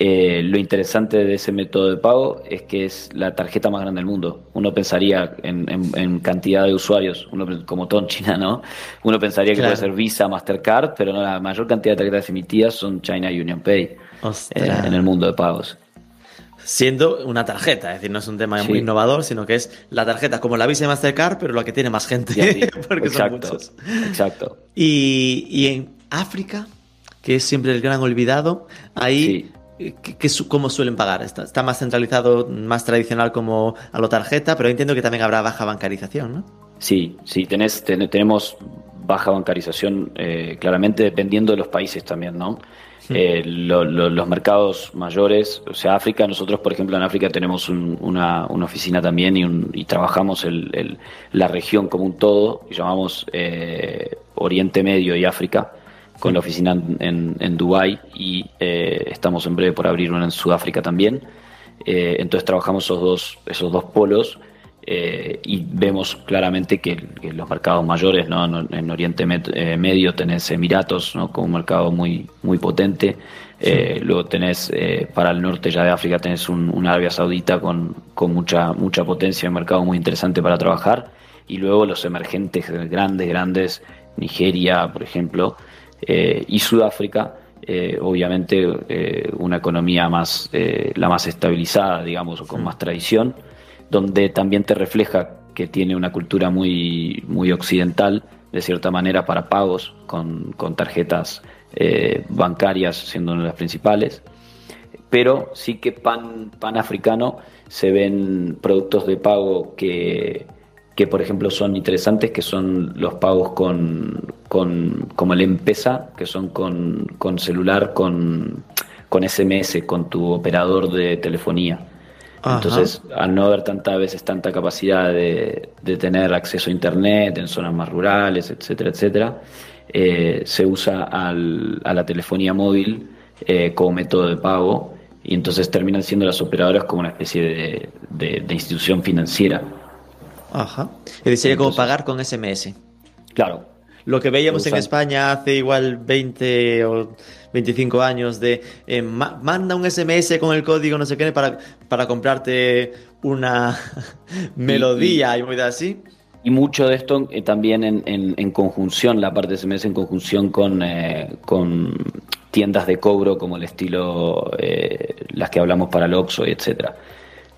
eh, lo interesante de ese método de pago es que es la tarjeta más grande del mundo. Uno pensaría en, cantidad de usuarios, uno como todo en China, ¿no? Uno pensaría que puede ser Visa, Mastercard, pero no, la mayor cantidad de tarjetas emitidas son China Union Pay eh, en el mundo de pagos. Siendo una tarjeta, es decir, no es un tema muy innovador, sino que es la tarjeta como la Visa y Mastercard, pero la que tiene más gente. <laughs> porque exacto, son muchos. Exacto. Y, y, en África, que es siempre el gran olvidado, ahí ¿Qué, ¿Cómo suelen pagar? Está, más centralizado, más tradicional como a lo tarjeta, pero entiendo que también habrá baja bancarización, ¿no? Sí, sí, tenés, tenemos baja bancarización eh, claramente dependiendo de los países también, ¿no? Eh, los mercados mayores, o sea, África, nosotros por ejemplo en África tenemos una, oficina también y, trabajamos el, la región como un todo, y llamamos eh, Oriente Medio y África con la oficina en, en Dubái y eh, estamos en breve por abrir una en Sudáfrica también. Eh, entonces trabajamos esos dos, esos dos polos eh, y vemos claramente que, los mercados mayores, ¿no? en Oriente Medio tenés Emiratos ¿no? como un mercado muy, muy potente. Luego tenés para el norte ya de África tenés un, Arabia Saudita con, con mucha, mucha potencia, un mercado muy interesante para trabajar. Y luego los emergentes grandes, grandes Nigeria, por ejemplo, y Sudáfrica, obviamente una economía más, la más estabilizada, digamos, o con más tradición, donde también te refleja que tiene una cultura muy, muy occidental, de cierta manera, para pagos con, con tarjetas eh, bancarias siendo una de las principales. Pero sí que pan, pan africano se ven productos de pago que, que, por ejemplo, son interesantes, que son los pagos con, con como el M-Pesa, que son con, con celular, con, con SMS, con tu operador de telefonía. Entonces, al no haber tantas veces tanta capacidad de, tener acceso a Internet en zonas más rurales, etcétera, etcétera, eh, se usa al, a la telefonía móvil eh, como método de pago y entonces terminan siendo las operadoras como una especie de, institución financiera. Ajá. Es decir, como pagar con SMS. Claro. Lo que veíamos en España hace igual 20 o 25 años de eh, manda un SMS con el código no sé qué para, para comprarte una <laughs> melodía y, muy así. Y mucho de esto eh, también en, en, conjunción, la parte de SMS en conjunción con, eh, con tiendas de cobro como el estilo las que hablamos para el Oxxo y etcétera.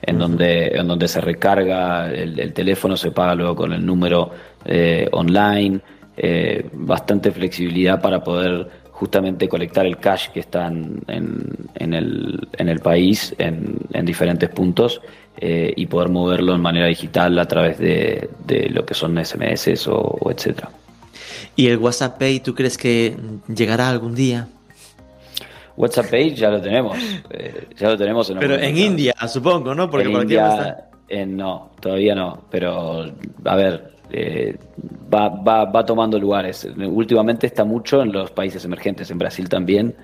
En, donde, en donde se recarga el, teléfono, se paga luego con el número online, bastante flexibilidad para poder justamente colectar el cash que está en, en, el, en el, país en, diferentes puntos eh, y poder moverlo en manera digital a través de, de lo que son SMS o, etcétera. ¿Y el WhatsApp Pay tú crees que llegará algún día? WhatsApp Pay ya lo tenemos, eh, ya lo tenemos en Pero en India, supongo, ¿no? Porque por India, no, todavía no, pero a ver, eh, va, va, va, tomando lugares. Últimamente está mucho en los países emergentes, en Brasil también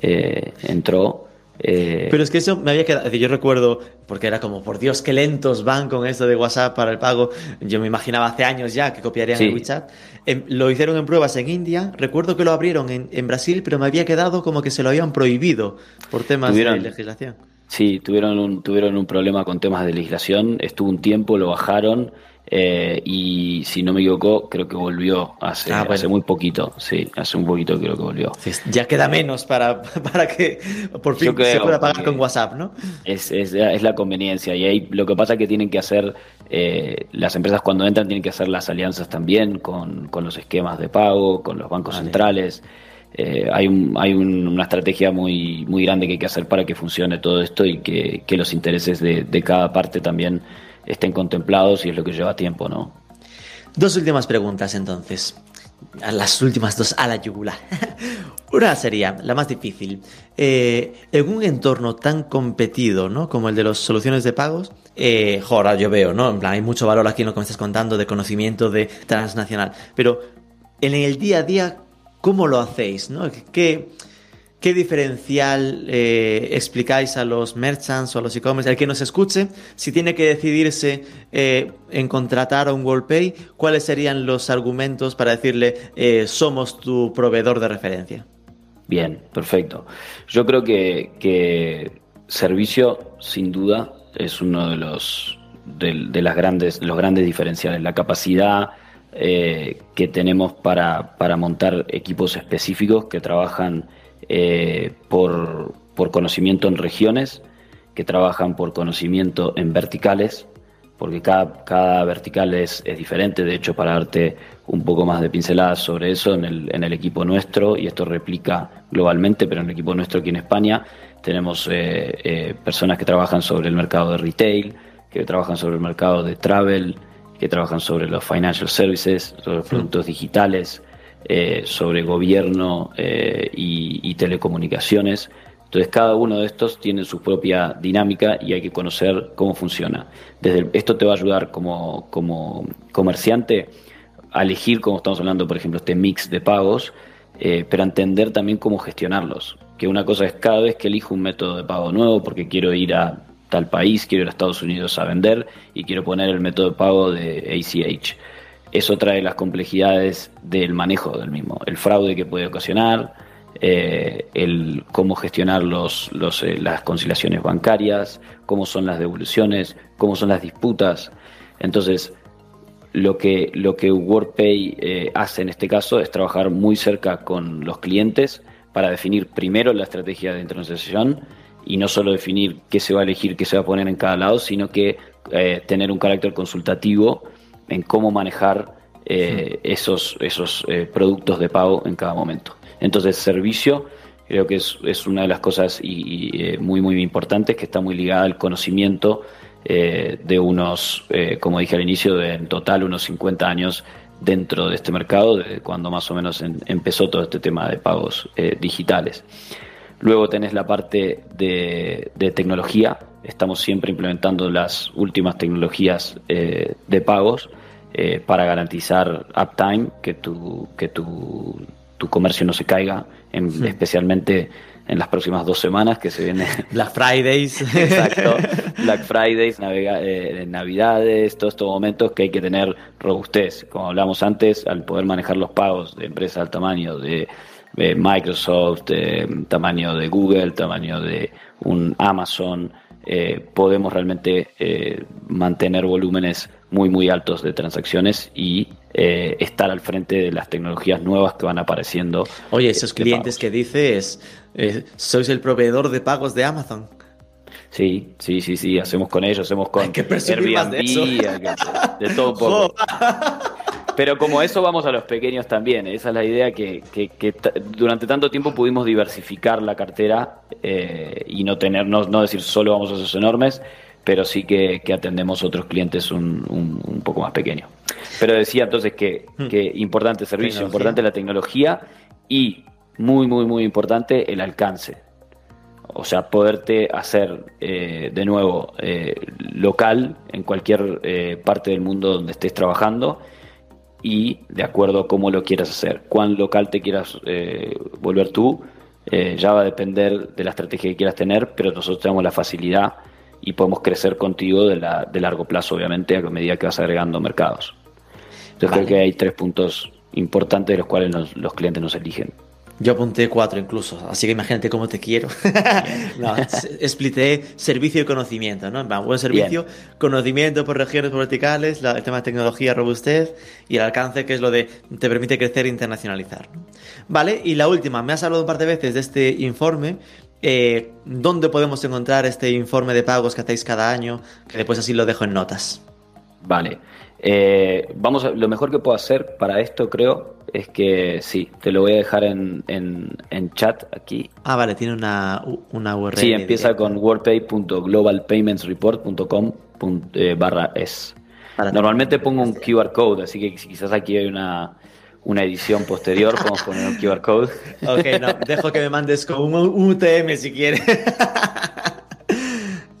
eh, entró. Eh, Pero es que eso me había quedado, yo recuerdo, porque era como, por Dios, qué lentos van con esto de WhatsApp para el pago. Yo me imaginaba hace años ya que copiarían el WeChat. Em, lo hicieron en pruebas en India, recuerdo que lo abrieron en, en, Brasil, pero me había quedado como que se lo habían prohibido por temas de legislación. Sí, tuvieron un, tuvieron un problema con temas de legislación, estuvo un tiempo, lo bajaron eh, y si no me equivoco, creo que volvió hace, ah, hace muy poquito. Sí, hace un poquito creo que volvió. ya queda menos para, <laughs> para que por fin se pueda pagar con WhatsApp, ¿no? Es, es, es, la conveniencia. Y ahí lo que pasa es que tienen que hacer, eh, las empresas cuando entran tienen que hacer las alianzas también con, con los esquemas de pago, con los bancos centrales. Eh, hay, un, hay una estrategia muy, muy grande que hay que hacer para que funcione todo esto y que, que los intereses de, de cada parte también estén contemplados y es lo que lleva tiempo, ¿no? Dos últimas preguntas entonces. Las últimas dos a la yugular. <laughs> Una sería la más difícil. Eh, en un entorno tan competido, ¿no? Como el de las soluciones de pagos, eh, joder, yo veo, ¿no? En plan, hay mucho valor aquí en lo que me estás contando de conocimiento de transnacional. Pero en el día a día, ¿cómo lo hacéis? ¿no? ¿Qué, ¿Qué diferencial eh, explicáis a los merchants o a los e-commerce? El que nos escuche, si tiene que decidirse eh, en contratar a un WorldPay, ¿cuáles serían los argumentos para decirle eh, somos tu proveedor de referencia? Bien, perfecto. Yo creo que, servicio, sin duda, es uno de los de, las grandes, los grandes diferenciales. La capacidad que tenemos para, para montar equipos específicos que trabajan eh, por, conocimiento en regiones, que trabajan por conocimiento en verticales, porque cada, cada vertical es, es, diferente. De hecho, para darte un poco más de pinceladas sobre eso, en el, en el equipo nuestro, y esto replica globalmente, pero en el equipo nuestro aquí en España, tenemos eh, eh, personas que trabajan sobre el mercado de retail, que trabajan sobre el mercado de travel, que trabajan sobre los financial services, sobre los productos digitales, eh, sobre gobierno eh, y, telecomunicaciones. Entonces cada uno de estos tiene su propia dinámica y hay que conocer cómo funciona. Esto te va a ayudar como, como comerciante a elegir, como estamos hablando, por ejemplo, este mix de pagos, eh, pero entender también cómo gestionarlos. Que una cosa es cada vez que elijo un método de pago nuevo porque quiero ir a tal país, quiero ir a Estados Unidos a vender y quiero poner el método de pago de ACH eso trae las complejidades del manejo del mismo, el fraude que puede ocasionar, eh, el cómo gestionar los, los eh, las conciliaciones bancarias, cómo son las devoluciones, cómo son las disputas. Entonces, lo que, lo que WordPay eh, hace en este caso es trabajar muy cerca con los clientes para definir primero la estrategia de internacionalización y no solo definir qué se va a elegir, qué se va a poner en cada lado, sino que tener un carácter consultativo en cómo manejar eh, esos, esos productos de pago en cada momento. Entonces, servicio creo que es, es una de las cosas y, muy, muy importantes que está muy ligada al conocimiento eh, de unos, eh, como dije al inicio, de en total unos 50 años dentro de este mercado, de cuando más o menos empezó todo este tema de pagos eh, digitales. Luego tenés la parte de, tecnología, estamos siempre implementando las últimas tecnologías de pagos para garantizar uptime, que tu, que tu, tu comercio no se caiga, especialmente en las próximas dos semanas que se viene. <laughs> Black Fridays. <laughs> Exacto. <laughs> Black Fridays, eh, Navidades, todos estos momentos que hay que tener robustez. Como hablamos antes, al poder manejar los pagos de empresas al tamaño de, Microsoft, tamaño de Google, tamaño de un Amazon, eh, podemos realmente eh, mantener volúmenes muy, muy altos de transacciones y estar al frente de las tecnologías nuevas que van apareciendo. Oye, esos clientes que dices, eh, sois el proveedor de pagos de Amazon. Sí, sí, sí, sí, hacemos con ellos, hacemos con Airbnb, de, de, todo un poco. <laughs> Pero como eso vamos a los pequeños también, esa es la idea que, durante tanto tiempo pudimos diversificar la cartera eh, y no tener, no, decir solo vamos a esos enormes, pero sí que, atendemos otros clientes un, un, poco más pequeños. Pero decía entonces que, hmm. que importante servicio, importante la tecnología y muy, muy, muy importante el alcance. O sea, poderte hacer eh, de nuevo eh, local en cualquier eh, parte del mundo donde estés trabajando y de acuerdo a cómo lo quieras hacer. Cuán local te quieras volver tú, ya va a depender de la estrategia que quieras tener, pero nosotros tenemos la facilidad y podemos crecer contigo de, la, de largo plazo, obviamente, a medida que vas agregando mercados. Entonces creo que hay tres puntos importantes de los cuales los clientes nos eligen. Yo apunté cuatro incluso, así que imagínate cómo te quiero. <laughs> no, explité servicio y conocimiento, ¿no? Buen servicio, conocimiento por regiones, por verticales, el tema de tecnología, robustez y el alcance, que es lo de te permite crecer e internacionalizar. Vale, y la última, me has hablado un par de veces de este informe. Eh, ¿Dónde podemos encontrar este informe de pagos que hacéis cada año? Que después así lo dejo en notas. Vale. Eh, vamos a, lo mejor que puedo hacer para esto, creo, es que sí, te lo voy a dejar en, en, chat aquí. Ah, vale, tiene una, una URL. Sí, empieza con wordpay.globalpaymentsreport.com eh, barra es. Normalmente pongo un QR code, así que quizás aquí hay una, una edición posterior, podemos poner un QR code. Ok, no, dejo que me mandes con un UTM si quieres. <laughs>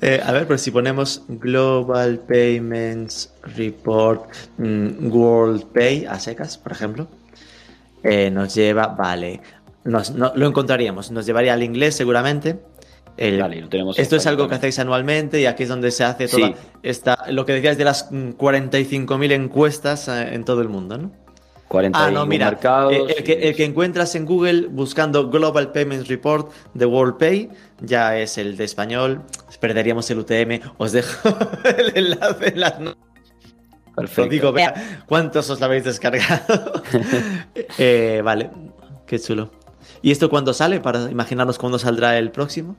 Eh, a ver, pues si ponemos Global Payments Report mm, World Pay a secas, por ejemplo, eh, nos lleva, vale, nos, lo encontraríamos, nos llevaría al inglés seguramente. lo tenemos esto es algo que hacéis anualmente y aquí es donde se hace toda esta, lo que decías de las 45.000 mm, encuestas eh, en todo el mundo, ¿no? 40 ah, no, mira, el, que, el, que, encuentras en Google buscando Global Payments Report de WorldPay ya es el de español. Perderíamos el UTM. Os dejo <laughs> el enlace en las Perfecto. digo, vea, ¿cuántos os lo habéis descargado? <laughs> Eh, vale, qué chulo. ¿Y esto cuándo sale? Para imaginarnos cuándo saldrá el próximo.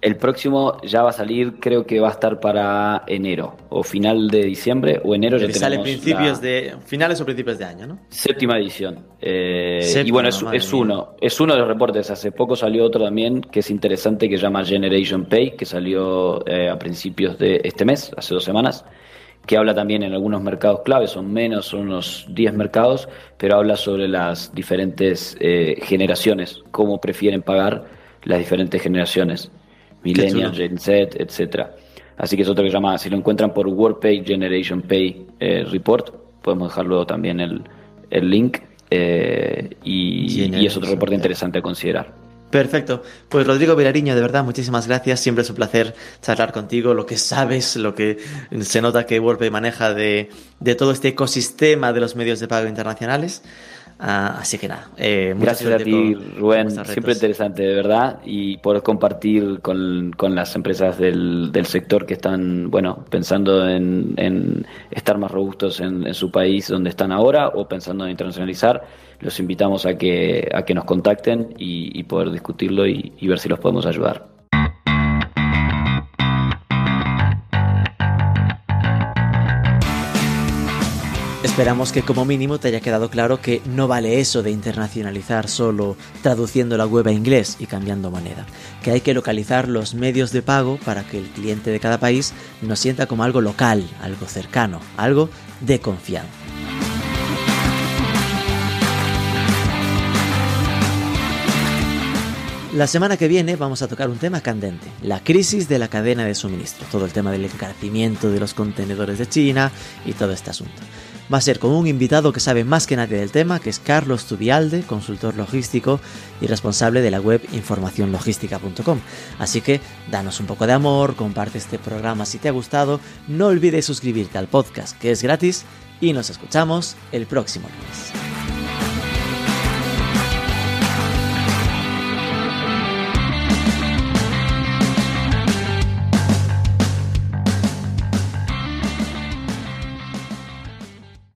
El próximo ya va a salir, creo que va a estar para enero o final de diciembre o enero ya sale principios de finales o principios de año, ¿no? Séptima edición. Eh, y bueno, es, uno, es uno de los reportes. Hace poco salió otro también que es interesante que se llama Generation Pay, que salió eh, a principios de este mes, hace dos semanas, que habla también en algunos mercados claves, son menos, son unos 10 mercados, pero habla sobre las diferentes eh, generaciones, cómo prefieren pagar las diferentes generaciones. Millennials, Gen Z, etcétera. Así que es otro que se llama, si lo encuentran por WordPay Generation Pay eh, Report, podemos dejar luego también el, link eh, y, es otro reporte interesante a considerar. Perfecto. Pues Rodrigo Vilariño, de verdad, muchísimas gracias. Siempre es un placer charlar contigo, lo que sabes, lo que se nota que WordPay maneja de, de todo este ecosistema de los medios de pago internacionales. Ah, así que nada. Eh, Gracias a ti, Rubén. Siempre interesante, de verdad. Y poder compartir con, las empresas del, sector que están, bueno, pensando en, estar más robustos en, su país donde están ahora o pensando en internacionalizar. Los invitamos a que, a que nos contacten y, poder discutirlo y ver si los podemos ayudar. Esperamos que como mínimo te haya quedado claro que no vale eso de internacionalizar solo traduciendo la web a inglés y cambiando moneda, que hay que localizar los medios de pago para que el cliente de cada país nos sienta como algo local, algo cercano, algo de confianza. La semana que viene vamos a tocar un tema candente, la crisis de la cadena de suministro, todo el tema del encarecimiento de los contenedores de China y todo este asunto va a ser con un invitado que sabe más que nadie del tema, que es Carlos Tubialde, consultor logístico y responsable de la web informacionlogística.com. Así que danos un poco de amor, comparte este programa si te ha gustado, no olvides suscribirte al podcast que es gratis y nos escuchamos el próximo lunes.